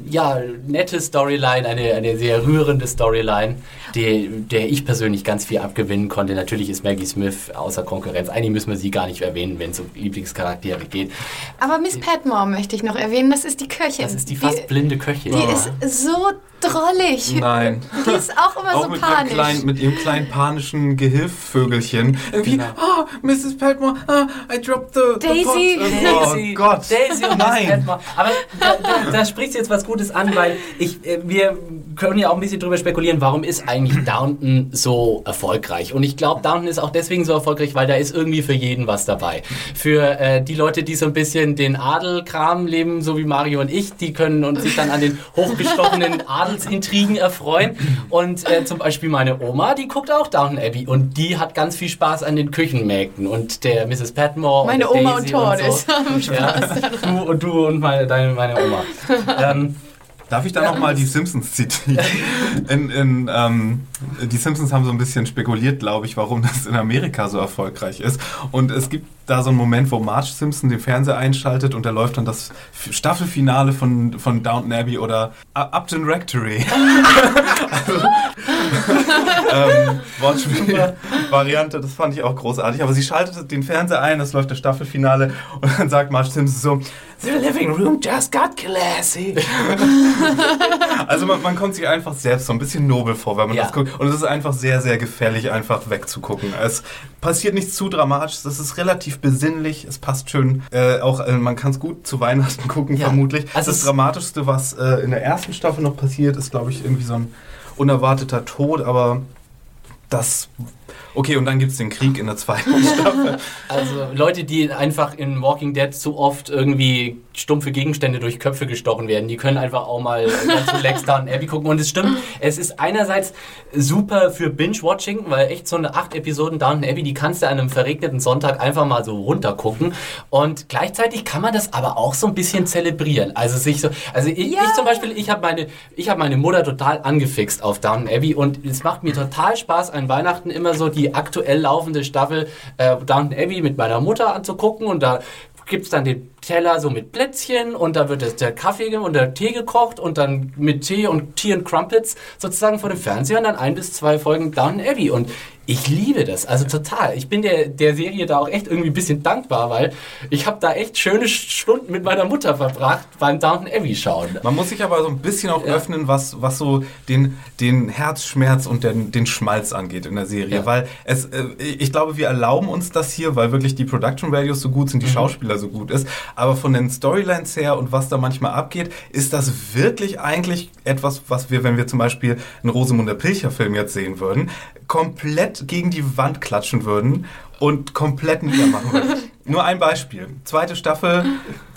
ja, nette Storyline, eine, eine sehr rührende Storyline, die, der ich persönlich ganz viel abgewinnen konnte. Natürlich ist Maggie Smith außer Konkurrenz. Eigentlich müssen wir sie gar nicht erwähnen, wenn es um Lieblingscharaktere geht. Aber Miss Patmore möchte ich noch erwähnen, das ist die Köchin. Das ist die fast blinde Köchin. Die ist so drollig. Nein. Die ist auch immer Auch so mit ihrem, panisch. kleinen, mit ihrem kleinen panischen Gehilfvögelchen. Irgendwie, Genau. oh, Mrs. Peltmore, ah, I dropped the, the Daisy. pot. Oh Daisy, Gott. Daisy und Nein. Aber da, da, da sprichst du jetzt was Gutes an, weil ich, äh, wir können ja auch ein bisschen drüber spekulieren, warum ist eigentlich Downton so erfolgreich? Und ich glaube, Downton ist auch deswegen so erfolgreich, weil da ist irgendwie für jeden was dabei. Für äh, die Leute, die so ein bisschen den Adelkram leben, so wie Mario und ich, die können und sich dann an den hochgestochenen Adelsintrigen erfreuen. Und äh, zum Beispiel meine Oma, die guckt auch Downton Abbey und die hat ganz viel Spaß an den Küchenmägden und der Mrs. Patmore. Meine und der Oma Daisy und und Tordes so. haben Ja, du und du und meine, deine, meine Oma. ähm, Darf ich da nochmal die Simpsons zitieren? In, in, ähm, die Simpsons haben so ein bisschen spekuliert, glaube ich, warum das in Amerika so erfolgreich ist. Und es gibt da so einen Moment, wo Marge Simpson den Fernseher einschaltet und da läuft dann das Staffelfinale von, von Downton Abbey oder Upton Rectory. also, ähm, Wortspiel-Variante, das fand ich auch großartig. Aber sie schaltet den Fernseher ein, es läuft das Staffelfinale und dann sagt Marge Simpson so, The living room just got classy. Also man, man kommt sich einfach selbst so ein bisschen nobel vor, wenn man Ja. das guckt. Und es ist einfach sehr, sehr gefährlich, einfach wegzugucken. Es passiert nichts zu dramatisch, es ist relativ besinnlich, es passt schön. Äh, auch äh, man kann es gut zu Weihnachten gucken, Ja. vermutlich. Also das Dramatischste, was äh, in der ersten Staffel noch passiert, ist, glaube ich, irgendwie so ein unerwarteter Tod, aber das... Okay, und dann gibt es den Krieg in der zweiten Staffel. Also Leute, die einfach in Walking Dead zu oft irgendwie stumpfe Gegenstände durch Köpfe gestochen werden, die können einfach auch mal dazu Lex Down Abbey gucken. Und es stimmt, es ist einerseits super für Binge-Watching, weil echt so eine acht Episoden Downton Abbey, die kannst du an einem verregneten Sonntag einfach mal so runtergucken. Und gleichzeitig kann man das aber auch so ein bisschen zelebrieren. Also sich so, also ich, Ja. ich zum Beispiel, ich habe meine, ich habe meine Mutter total angefixt auf Downton Abbey und es macht mir total Spaß an Weihnachten immer so die aktuell laufende Staffel äh, Downton Abbey mit meiner Mutter anzugucken und da gibt's dann den Teller so mit Plätzchen und da wird das, der Kaffee und der Tee gekocht und dann mit Tee und Tea und Crumpets sozusagen vor dem Fernseher und dann ein bis zwei Folgen Downton Abbey und ich liebe das, also total. Ich bin der, der Serie da auch echt irgendwie ein bisschen dankbar, weil ich habe da echt schöne Stunden mit meiner Mutter verbracht beim Downton Abbey schauen. Man muss sich aber so ein bisschen auch öffnen, was, was so den, den Herzschmerz und den, den Schmalz angeht in der Serie. Ja. Weil es, äh, ich glaube, wir erlauben uns das hier, weil wirklich die Production Values so gut sind, Mhm. die Schauspieler so gut ist. Aber von den Storylines her und was da manchmal abgeht, ist das wirklich eigentlich etwas, was wir, wenn wir zum Beispiel einen Rosamunde Pilcher-Film jetzt sehen würden, komplett gegen die Wand klatschen würden und komplett niedermachen würden. Nur ein Beispiel. Zweite Staffel,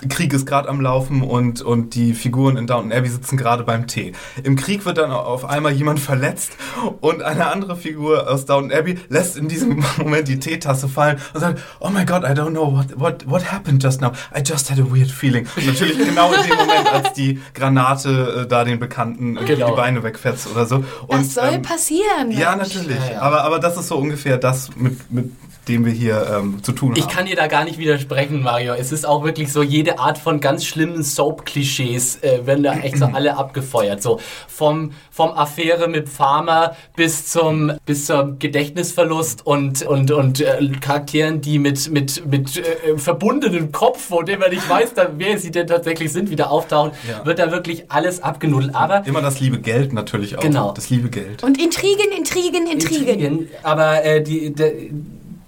Krieg ist gerade am Laufen und, und die Figuren in Downton Abbey sitzen gerade beim Tee. Im Krieg wird dann auf einmal jemand verletzt und eine andere Figur aus Downton Abbey lässt in diesem Moment die Teetasse fallen und sagt, oh my God, I don't know what, what, what happened just now. I just had a weird feeling. Und natürlich genau in dem Moment, als die Granate äh, da den Bekannten Genau. die Beine wegfetzt oder so. Und, Das soll ähm, passieren. ja, natürlich. Ja, ja. Aber, aber das ist so ungefähr das, mit, mit dem wir hier ähm, zu tun haben. Ich kann dir da gar nicht widersprechen, Mario. Es ist auch wirklich so, jede Art von ganz schlimmen Soap-Klischees äh, werden da echt so alle abgefeuert. So vom, vom Affäre mit Farmer bis zum, bis zum Gedächtnisverlust und, und, und äh, Charakteren, die mit, mit, mit äh, verbundenem Kopf, von dem man nicht weiß, da, wer sie denn tatsächlich sind, wieder auftauchen, Ja. wird da wirklich alles abgenudelt. Aber Immer das liebe Geld natürlich auch. Genau. Das liebe Geld. Und Intrigen, Intrigen, Intrigen. Intrigen, aber äh, die,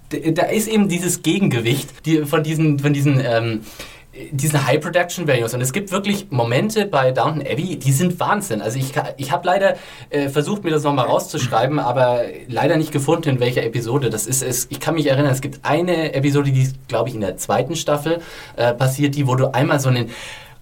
da, ist eben dieses Gegengewicht die, von diesen, von diesen, ähm, diesen High Production Values. Und es gibt wirklich Momente bei Downton Abbey, die sind Wahnsinn. Also ich, ich habe leider äh, versucht, mir das nochmal rauszuschreiben, aber leider nicht gefunden, in welcher Episode. Das ist es. Ich kann mich erinnern, es gibt eine Episode, die glaube ich, in der zweiten Staffel äh, passiert, die, wo du einmal so einen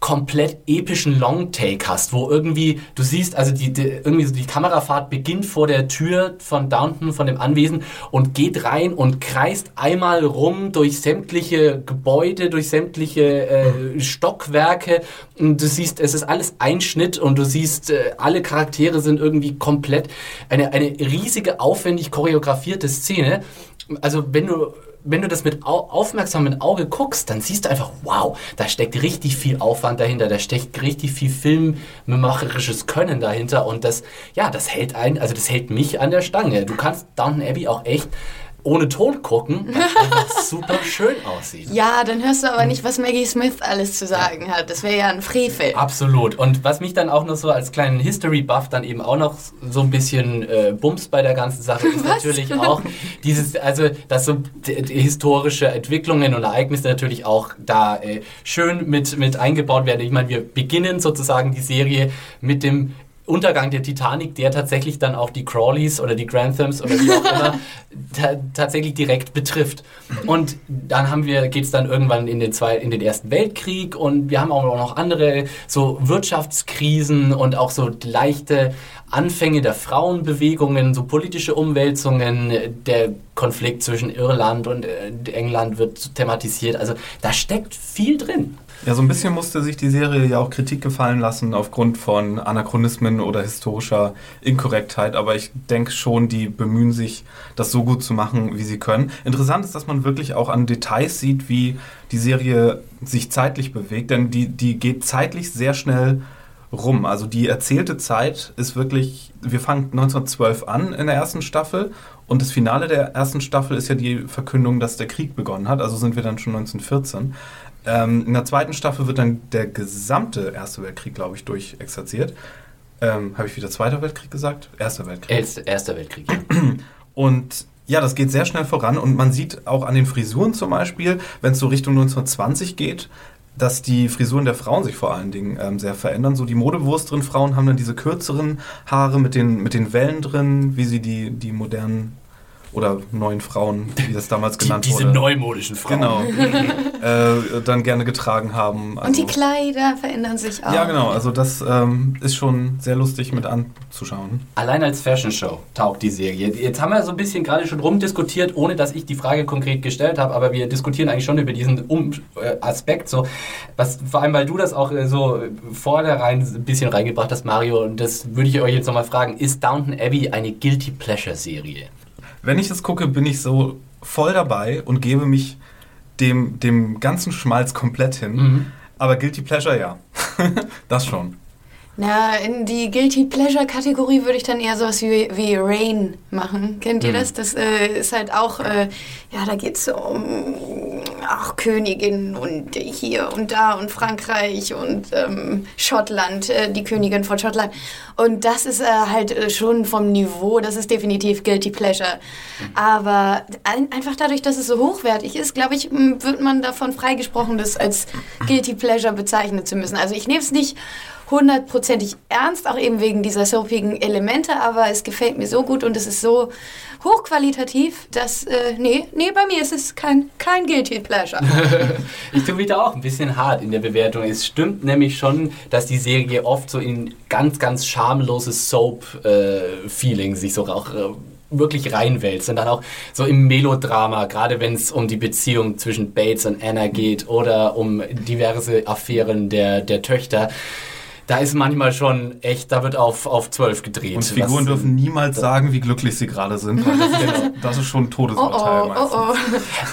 komplett epischen Long-Take hast, wo irgendwie, du siehst, also die, die, irgendwie so die Kamerafahrt beginnt vor der Tür von Downton, von dem Anwesen und geht rein und kreist einmal rum durch sämtliche Gebäude, durch sämtliche äh, Stockwerke und du siehst, es ist alles Einschnitt und du siehst, äh, alle Charaktere sind irgendwie komplett eine, eine riesige, aufwendig choreografierte Szene. Also wenn du wenn du das mit au aufmerksamem Auge guckst, dann siehst du einfach, wow, da steckt richtig viel Aufwand dahinter, da steckt richtig viel filmmacherisches Können dahinter und das, ja, das hält einen, also das hält mich an der Stange. Du kannst Downton Abbey auch echt ohne Ton gucken, einfach super schön aussieht. Ja, dann hörst du aber nicht, was Maggie Smith alles zu sagen hat. Das wäre ja ein Frevel. Absolut. Und was mich dann auch noch so als kleinen History-Buff dann eben auch noch so ein bisschen äh, bums bei der ganzen Sache ist Was? natürlich auch dieses, also dass so historische Entwicklungen und Ereignisse natürlich auch da äh, schön mit, mit eingebaut werden. Ich meine, wir beginnen sozusagen die Serie mit dem Untergang der Titanic, der tatsächlich dann auch die Crawleys oder die Granthams oder wie auch immer ta tatsächlich direkt betrifft. Und dann haben wir, geht es dann irgendwann in den, zwei, in den Ersten Weltkrieg und wir haben auch noch andere so Wirtschaftskrisen und auch so leichte Anfänge der Frauenbewegungen, so politische Umwälzungen, der Konflikt zwischen Irland und äh, England wird thematisiert. Also da steckt viel drin. Ja, so ein bisschen musste sich die Serie ja auch Kritik gefallen lassen aufgrund von Anachronismen oder historischer Inkorrektheit, aber ich denke schon, die bemühen sich, das so gut zu machen, wie sie können. Interessant ist, dass man wirklich auch an Details sieht, wie die Serie sich zeitlich bewegt, denn die, die geht zeitlich sehr schnell rum. Also die erzählte Zeit ist wirklich, wir fangen 1912 an in der ersten Staffel und das Finale der ersten Staffel ist ja die Verkündung, dass der Krieg begonnen hat, also sind wir dann schon 1914. Ähm, in der zweiten Staffel wird dann der gesamte Erste Weltkrieg, glaube ich, durchexerziert. Ähm, Habe ich wieder Zweiter Weltkrieg gesagt? Erster Weltkrieg. Erster, Erster Weltkrieg. Ja. Und ja, das geht sehr schnell voran und man sieht auch an den Frisuren zum Beispiel, wenn es so Richtung 1920 geht, dass die Frisuren der Frauen sich vor allen Dingen ähm, sehr verändern. So die modebewussteren Frauen haben dann diese kürzeren Haare mit den, mit den Wellen drin, wie sie die, die modernen oder neuen Frauen, wie das damals Die, genannt diese wurde. neumodischen Frauen. Genau. äh, dann gerne getragen haben. Und die Also- Kleider verändern sich auch. Ja, genau. Also das ähm, ist schon sehr lustig mit anzuschauen. Allein als Fashion Show taugt die Serie. Jetzt haben wir so ein bisschen gerade schon rumdiskutiert, ohne dass ich die Frage konkret gestellt habe, aber wir diskutieren eigentlich schon über diesen um äh, Aspekt. So, was, vor allem, weil du das auch äh, so vornherein ein bisschen reingebracht hast, Mario, und das würde ich euch jetzt nochmal fragen: Ist Downton Abbey eine Guilty Pleasure-Serie? Wenn ich das gucke, bin ich so voll dabei und gebe mich dem, dem ganzen Schmalz komplett hin. Mhm. Aber Guilty Pleasure, ja. das schon. Na, in die Guilty Pleasure Kategorie würde ich dann eher sowas wie, wie Rain machen. Kennt ihr das? Das äh, ist halt auch, äh, ja, da geht es um auch Königin und hier und da und Frankreich und ähm, Schottland, äh, die Königin von Schottland. Und das ist äh, halt äh, schon vom Niveau, das ist definitiv Guilty Pleasure. Aber ein, einfach dadurch, dass es so hochwertig ist, glaube ich, wird man davon freigesprochen, das als Guilty Pleasure bezeichnen zu müssen. Also ich nehme es nicht hundertprozentig ernst, auch eben wegen dieser soapigen Elemente, aber es gefällt mir so gut und es ist so hochqualitativ, dass, äh, nee, nee, bei mir ist es kein, kein Guilty Pleasure. Ich tue mich da auch ein bisschen hart in der Bewertung. Es stimmt nämlich schon, dass die Serie oft so in ganz, ganz schamloses Soap-Feeling sich so auch äh, wirklich reinwälzt und dann auch so im Melodrama, gerade wenn es um die Beziehung zwischen Bates und Anna geht oder um diverse Affären der, der Töchter. Da ist manchmal schon echt, da wird auf, auf 12 gedreht. Und Figuren was- dürfen niemals sagen, wie glücklich sie gerade sind. Weil das, ist, das ist schon ein Oh Todesurteil oh, meistens. oh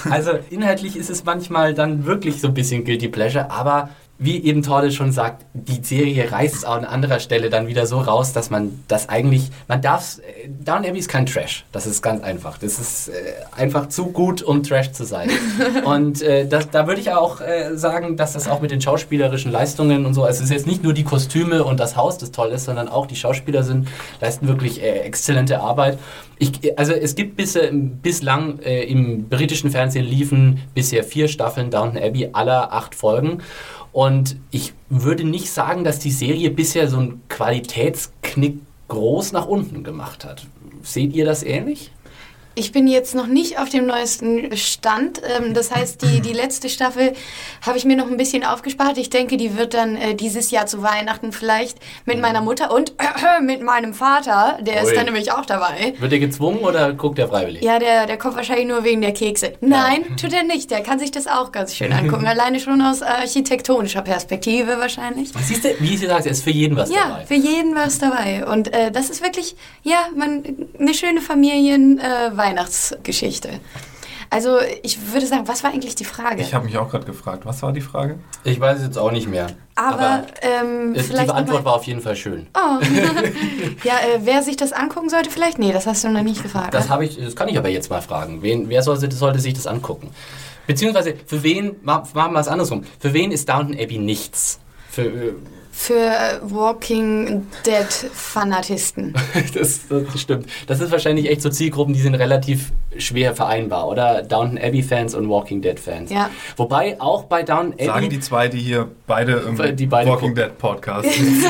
oh. Also inhaltlich ist es manchmal dann wirklich so ein bisschen Guilty Pleasure, aber wie eben Torde schon sagt, die Serie reißt es an anderer Stelle dann wieder so raus, dass man das eigentlich, man darf, Down Abbey ist kein Trash, das ist ganz einfach. Das ist äh, einfach zu gut, um Trash zu sein. und äh, das, da würde ich auch äh, sagen, dass das auch mit den schauspielerischen Leistungen und so, also es ist jetzt nicht nur die Kostüme und das Haus, das toll ist, sondern auch die Schauspieler sind, leisten wirklich äh, exzellente Arbeit. Ich, also es gibt bis, äh, bislang äh, im britischen Fernsehen liefen bisher vier Staffeln Downton Abbey aller acht Folgen. Und ich würde nicht sagen, dass die Serie bisher so einen Qualitätsknick groß nach unten gemacht hat. Seht ihr das ähnlich? Ich bin jetzt noch nicht auf dem neuesten Stand. Ähm, das heißt, die, die letzte Staffel habe ich mir noch ein bisschen aufgespart. Ich denke, die wird dann äh, dieses Jahr zu Weihnachten vielleicht mit meiner Mutter und mit meinem Vater. Der ist Ui. dann nämlich auch dabei. Wird er gezwungen oder guckt er freiwillig? Ja, der, der kommt wahrscheinlich nur wegen der Kekse. Nein, tut er nicht. Der kann sich das auch ganz schön angucken. Alleine schon aus architektonischer Perspektive wahrscheinlich. Siehst du, wie sie sagt, es ist für jeden was Ja, dabei. für jeden was dabei. Und äh, das ist wirklich, ja, man, eine schöne Familien-Weihnachtsgeschichte. Also ich würde sagen, was war eigentlich die Frage? Ich habe mich auch gerade gefragt, was war die Frage? Ich weiß es jetzt auch nicht mehr. aber ähm, es- vielleicht die Antwort war auf jeden Fall schön. Oh. ja, äh, wer sich das angucken sollte, vielleicht? Nee, das hast du noch nicht gefragt. Das, ne? habe ich, das kann ich aber jetzt mal fragen. Wen, wer sollte, sollte sich das angucken? Beziehungsweise, für wen, ma- machen wir es andersrum, für wen ist Downton Abbey nichts? Für, äh, Für äh, Walking Dead Fanatisten. das, das stimmt. Das ist wahrscheinlich echt so Zielgruppen, die sind relativ schwer vereinbar, oder? Downton Abbey-Fans und Walking Dead-Fans. Ja. Wobei auch bei Downton Abbey... Sagen die zwei, die hier beide im Die beide Walking. Dead Podcast sind.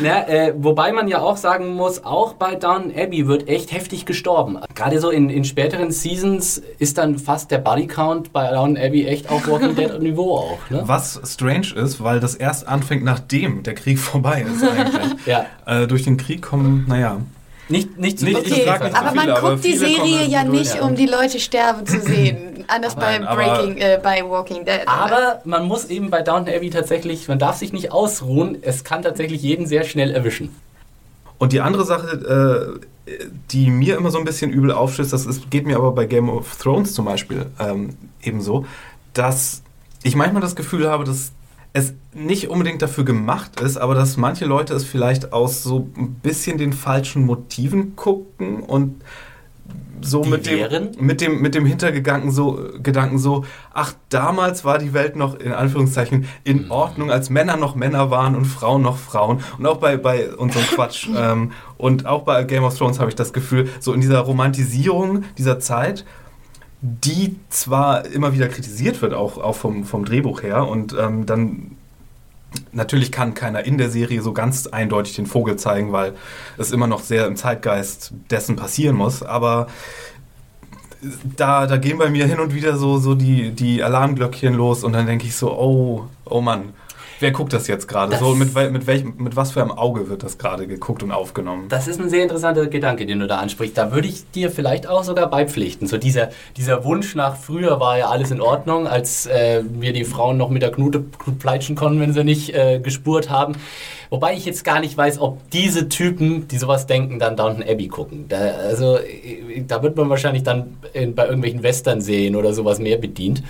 Na, äh, wobei man ja auch sagen muss, auch bei Downton Abbey wird echt heftig gestorben. Gerade so in, in späteren Seasons ist dann fast der Bodycount bei Downton Abbey echt auf Walking Dead Niveau auch. Ne? Was strange ist, weil das erst anfängt, nachdem der Krieg vorbei ist eigentlich. Ja. Äh, durch den Krieg kommen, naja. Nicht, nicht zu Nicht- Okay, nicht so aber viele, man aber guckt die viele kommen Serie ja durch, nicht, um die Leute sterben zu sehen. Anders bei Nein, aber- Breaking, äh, bei Walking Dead. Aber man muss eben bei Downton Abbey tatsächlich, man darf sich nicht ausruhen, es kann tatsächlich jeden sehr schnell erwischen. Und die andere Sache, äh, die mir immer so ein bisschen übel aufstößt, das ist, geht mir aber bei Game of Thrones zum Beispiel ähm, ebenso, dass ich manchmal das Gefühl habe, dass es nicht unbedingt dafür gemacht ist, aber dass manche Leute es vielleicht aus so ein bisschen den falschen Motiven gucken und so Die mit dem, mit dem mit dem Hintergedanken so Gedanken so ach damals war die Welt noch in Anführungszeichen in Ordnung als Männer noch Männer waren und Frauen noch Frauen. Und auch bei bei unserem Quatsch ähm, und auch bei Game of Thrones habe ich das Gefühl so in dieser Romantisierung dieser Zeit die zwar immer wieder kritisiert wird auch auch vom vom Drehbuch her und ähm, dann Natürlich kann keiner in der Serie so ganz eindeutig den Vogel zeigen, weil es immer noch sehr im Zeitgeist dessen passieren muss. Aber da, da gehen bei mir hin und wieder so, so die, die Alarmglöckchen los und dann denke ich so, oh, oh Mann, wer guckt das jetzt gerade? So, mit, mit, welchem, mit was für einem Auge wird das gerade geguckt und aufgenommen? Das ist ein sehr interessanter Gedanke, den du da ansprichst. Da würde ich dir vielleicht auch sogar beipflichten. So dieser, dieser Wunsch nach früher war ja alles in Ordnung, als äh, wir die Frauen noch mit der Knute pleitschen konnten, wenn sie nicht äh, gespurt haben. Wobei ich jetzt gar nicht weiß, ob diese Typen, die sowas denken, dann Downton Abbey gucken. Da, also äh, da wird man wahrscheinlich dann in, bei irgendwelchen Western-Serien oder sowas mehr bedient.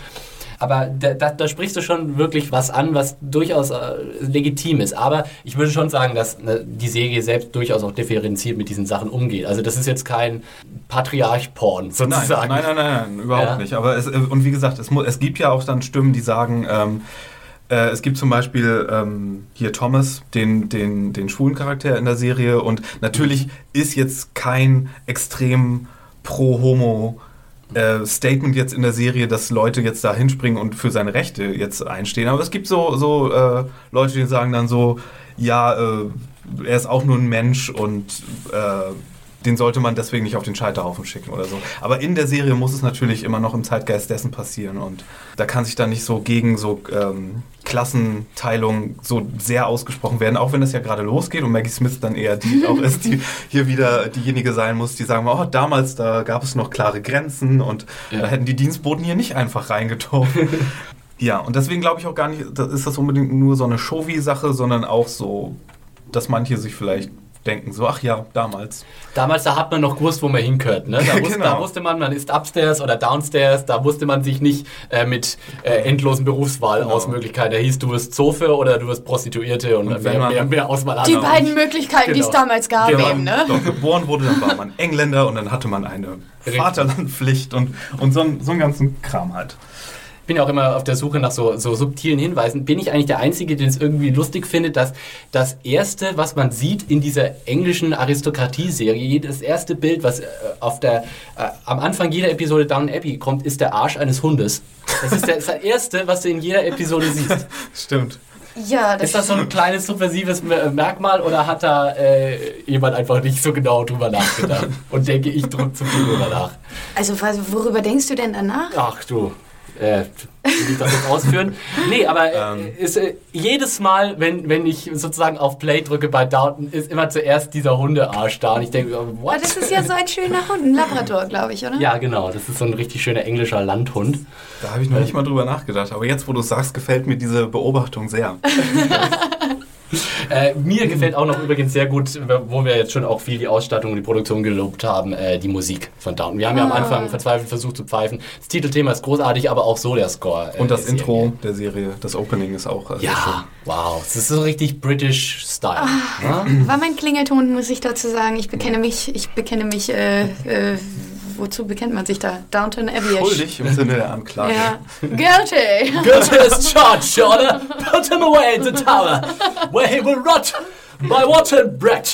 Aber da, da, da sprichst du schon wirklich was an, was durchaus äh, legitim ist. Aber ich würde schon sagen, dass ne, die Serie selbst durchaus auch differenziert mit diesen Sachen umgeht. Also das ist jetzt kein Patriarch-Porn Nein, sozusagen. nein, nein, nein, nein überhaupt Ja. nicht. Aber es, äh, und wie gesagt, es, es gibt ja auch dann Stimmen, die sagen, ähm, äh, es gibt zum Beispiel ähm, hier Thomas, den, den, den schwulen Charakter in der Serie. Und natürlich ist jetzt kein extrem pro-homo äh, Statement jetzt in der Serie, dass Leute jetzt da hinspringen und für seine Rechte jetzt einstehen. Aber es gibt so, so äh, Leute, die sagen dann so, ja, äh, er ist auch nur ein Mensch und äh, den sollte man deswegen nicht auf den Scheiterhaufen schicken oder so. Aber in der Serie muss es natürlich immer noch im Zeitgeist dessen passieren und da kann sich dann nicht so gegen so ähm, Klassenteilung so sehr ausgesprochen werden, auch wenn das ja gerade losgeht und Maggie Smith dann eher die auch ist, die hier wieder diejenige sein muss, die sagen, oh, damals, da gab es noch klare Grenzen und Ja. da hätten die Dienstboten hier nicht einfach reingetorfen. ja, und deswegen glaube ich auch gar nicht, ist das unbedingt nur so eine Showy-Sache, sondern auch so, dass manche sich vielleicht denken, so, ach ja, damals. Damals, da hat man noch gewusst, wo man hingehört. Ne? Da, wusste, Genau. da wusste man, man ist upstairs oder downstairs. Da wusste man sich nicht äh, mit äh, endlosen Berufswahl-Ausmöglichkeiten. Da hieß, du wirst Zofe oder du wirst Prostituierte und, Und wenn mehr, man- mehr, mehr Auswahl die haben. beiden Möglichkeiten, die es Genau. damals gab, Genau. eben, ne? dort geboren wurde, dann war man Engländer und dann hatte man eine Vaterlandpflicht und, und so, so einen ganzen Kram halt. Ich bin ja auch immer auf der Suche nach so, so subtilen Hinweisen. Bin ich eigentlich der Einzige, den es irgendwie lustig findet, dass das Erste, was man sieht in dieser englischen Aristokratie-Serie, das erste Bild, was äh, auf der, äh, am Anfang jeder Episode Down Abbey kommt, ist der Arsch eines Hundes. Das ist der, das, ist das Erste, was du in jeder Episode siehst. Stimmt. Ja, das Ist das so ein kleines subversives Mer- Merkmal oder hat da äh, jemand einfach nicht so genau drüber nachgedacht? Und denke ich drüber zu viel drüber nach? Also, worüber denkst du denn danach? Ach du, äh, will ich das jetzt ausführen? Nee, aber äh, Ähm. ist, äh, jedes Mal, wenn, wenn ich sozusagen auf Play drücke bei Downton, ist immer zuerst dieser Hundearsch da. Und ich denke, Ah, what? das ist ja so ein schöner Hund, ein Labrador, glaube ich, oder? Ja, genau. Das ist so ein richtig schöner englischer Landhund. Da habe ich noch nicht mal drüber nachgedacht. Aber jetzt, wo du es sagst, gefällt mir diese Beobachtung sehr. Äh, mir gefällt auch noch übrigens sehr gut, wo wir jetzt schon auch viel die Ausstattung und die Produktion gelobt haben, äh, die Musik von Downton. Wir haben ja am Anfang verzweifelt versucht zu pfeifen. Das Titelthema ist großartig, aber auch so der Score. äh, Und das der Serie. Intro der Serie, das Opening ist auch äh, sehr schön. Ja, wow. Es ist so richtig British Style. Ah. ne? War mein Klingelton, muss ich dazu sagen. Ich bekenne mich, ich bekenne mich, äh, äh, wozu bekennt man sich da? Downton Abbey. Schuldig im Sinne der Anklage. Ja. Guilty. Good as charged, Your. Put him away in the tower, where he will rot by water and bread.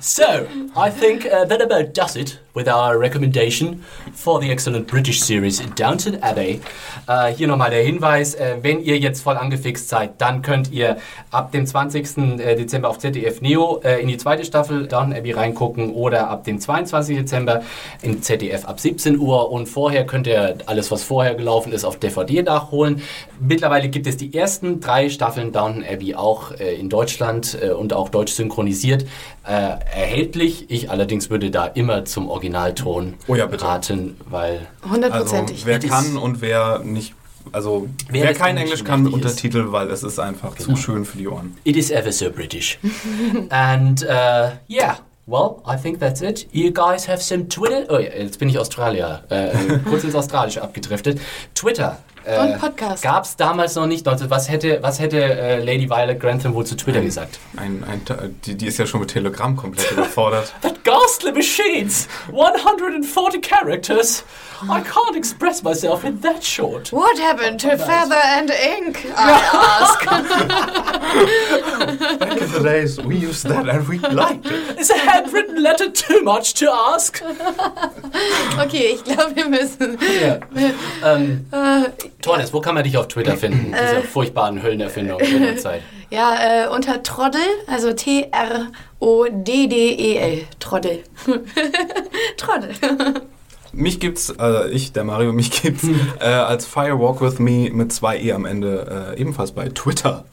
So, I think uh, that about does it with our recommendation for the excellent British series Downton Abbey. Äh, hier nochmal der Hinweis, äh, wenn ihr jetzt voll angefixt seid, dann könnt ihr ab dem 20. äh, Dezember auf ZDF Neo äh, in die zweite Staffel Downton Abbey reingucken oder ab dem 22. Dezember im ZDF ab 17 Uhr und vorher könnt ihr alles, was vorher gelaufen ist, auf DVD nachholen. Mittlerweile gibt es die ersten drei Staffeln Downton Abbey auch äh, in Deutschland äh, und auch deutsch synchronisiert äh, erhältlich. Ich allerdings würde da immer zum Originalton Oh ja, bitte. raten, weil Also Hundertprozentig. wer It is- kann und wer nicht, also Wer wer, kein Englisch kann ist. Untertitel, weil es ist einfach zu schön für die Ohren. It is ever so British. and uh, yeah, well, I think that's it. You guys have some Twitter. Oh ja, jetzt bin ich Australier. Äh, kurz ins Australische abgedriftet. Twitter. Äh, Und Podcast. Gab es damals noch nicht. Also was hätte, was hätte äh, Lady Violet Grantham wohl zu Twitter gesagt? Ein, ein, die, die ist ja schon mit Telegram komplett überfordert. That ghastly machines! 140 characters! I can't express myself in that short. What happened to feather and ink? I ask. Back in the days, we used that and we liked it. Is a handwritten letter too much to ask? Okay, ich glaube, wir müssen. Ja. ähm, Tornes, wo kann man dich auf Twitter finden? Diese furchtbaren Höllenerfindung der Zeit. Ja, äh, unter Troddel, also T-R-O-D-D-E-L. Troddel. Troddel. Mich gibt's, äh, ich, der Mario, mich gibt's äh, als Firewalk With Me mit zwei E am Ende äh, ebenfalls bei Twitter.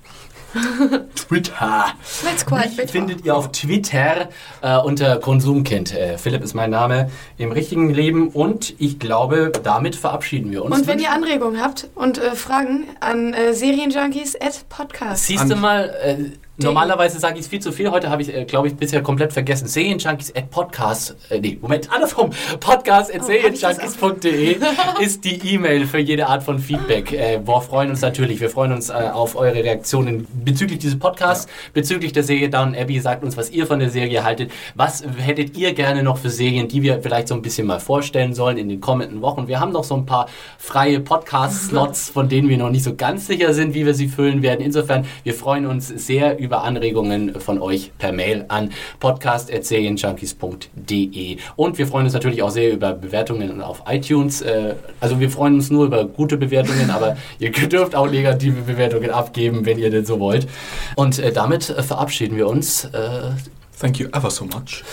Twitter. Let's quiet Mich findet ihr auf Twitter äh, unter Konsumkind. Äh, Philipp ist mein Name im richtigen Leben und ich glaube, damit verabschieden wir uns. Und wenn ihr Anregungen habt und äh, Fragen an äh, Serienjunkies at Podcast. Siehst du mal, äh, normalerweise sage ich es viel zu viel. Heute habe ich, äh, glaube ich, bisher komplett vergessen. Serienjunkies at Podcast, äh, nee, Moment, andersrum. Podcast at Oh, serienjunkies.de ist die E-Mail für jede Art von Feedback. Äh, wir freuen uns natürlich. Wir freuen uns äh, auf eure Reaktionen bezüglich dieses Podcasts, bezüglich der Serie Down Abbey. Sagt uns, was ihr von der Serie haltet. Was hättet ihr gerne noch für Serien, die wir vielleicht so ein bisschen mal vorstellen sollen in den kommenden Wochen? Wir haben noch so ein paar freie Podcast-Slots, von denen wir noch nicht so ganz sicher sind, wie wir sie füllen werden. Insofern, wir freuen uns sehr über Anregungen von euch per Mail an podcast.serienjunkies.de. Und wir freuen uns natürlich auch sehr über Bewertungen auf iTunes. Äh, Also wir freuen uns nur über gute Bewertungen, aber ihr dürft auch negative Bewertungen abgeben, wenn ihr denn so wollt. Und äh, damit äh, verabschieden wir uns. Thank you ever so much.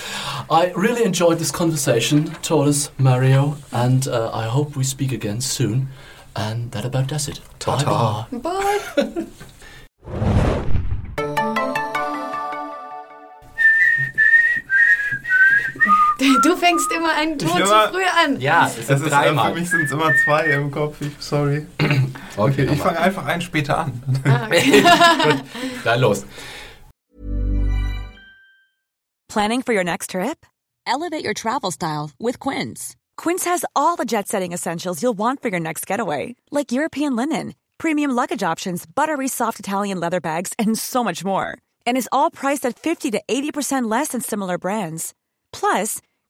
I really enjoyed this conversation, Torres, Mario, and uh, I hope we speak again soon. And that about does it. Ta-ta. Bye-bye. Bye. Du fängst immer einen Ton zu früh an. Ja, es sind ist, äh, dreimal. für mich sind es immer zwei im Kopf. Ich, sorry. Okay, Ich fange einfach einen später an. Gut, dann los. Planning for your next trip? Elevate your travel style with Quince. Quince has all the jet setting essentials you'll want for your next getaway, like European linen, premium luggage options, buttery soft Italian leather bags, and so much more. And is all priced at 50 to 80% less than similar brands. Plus,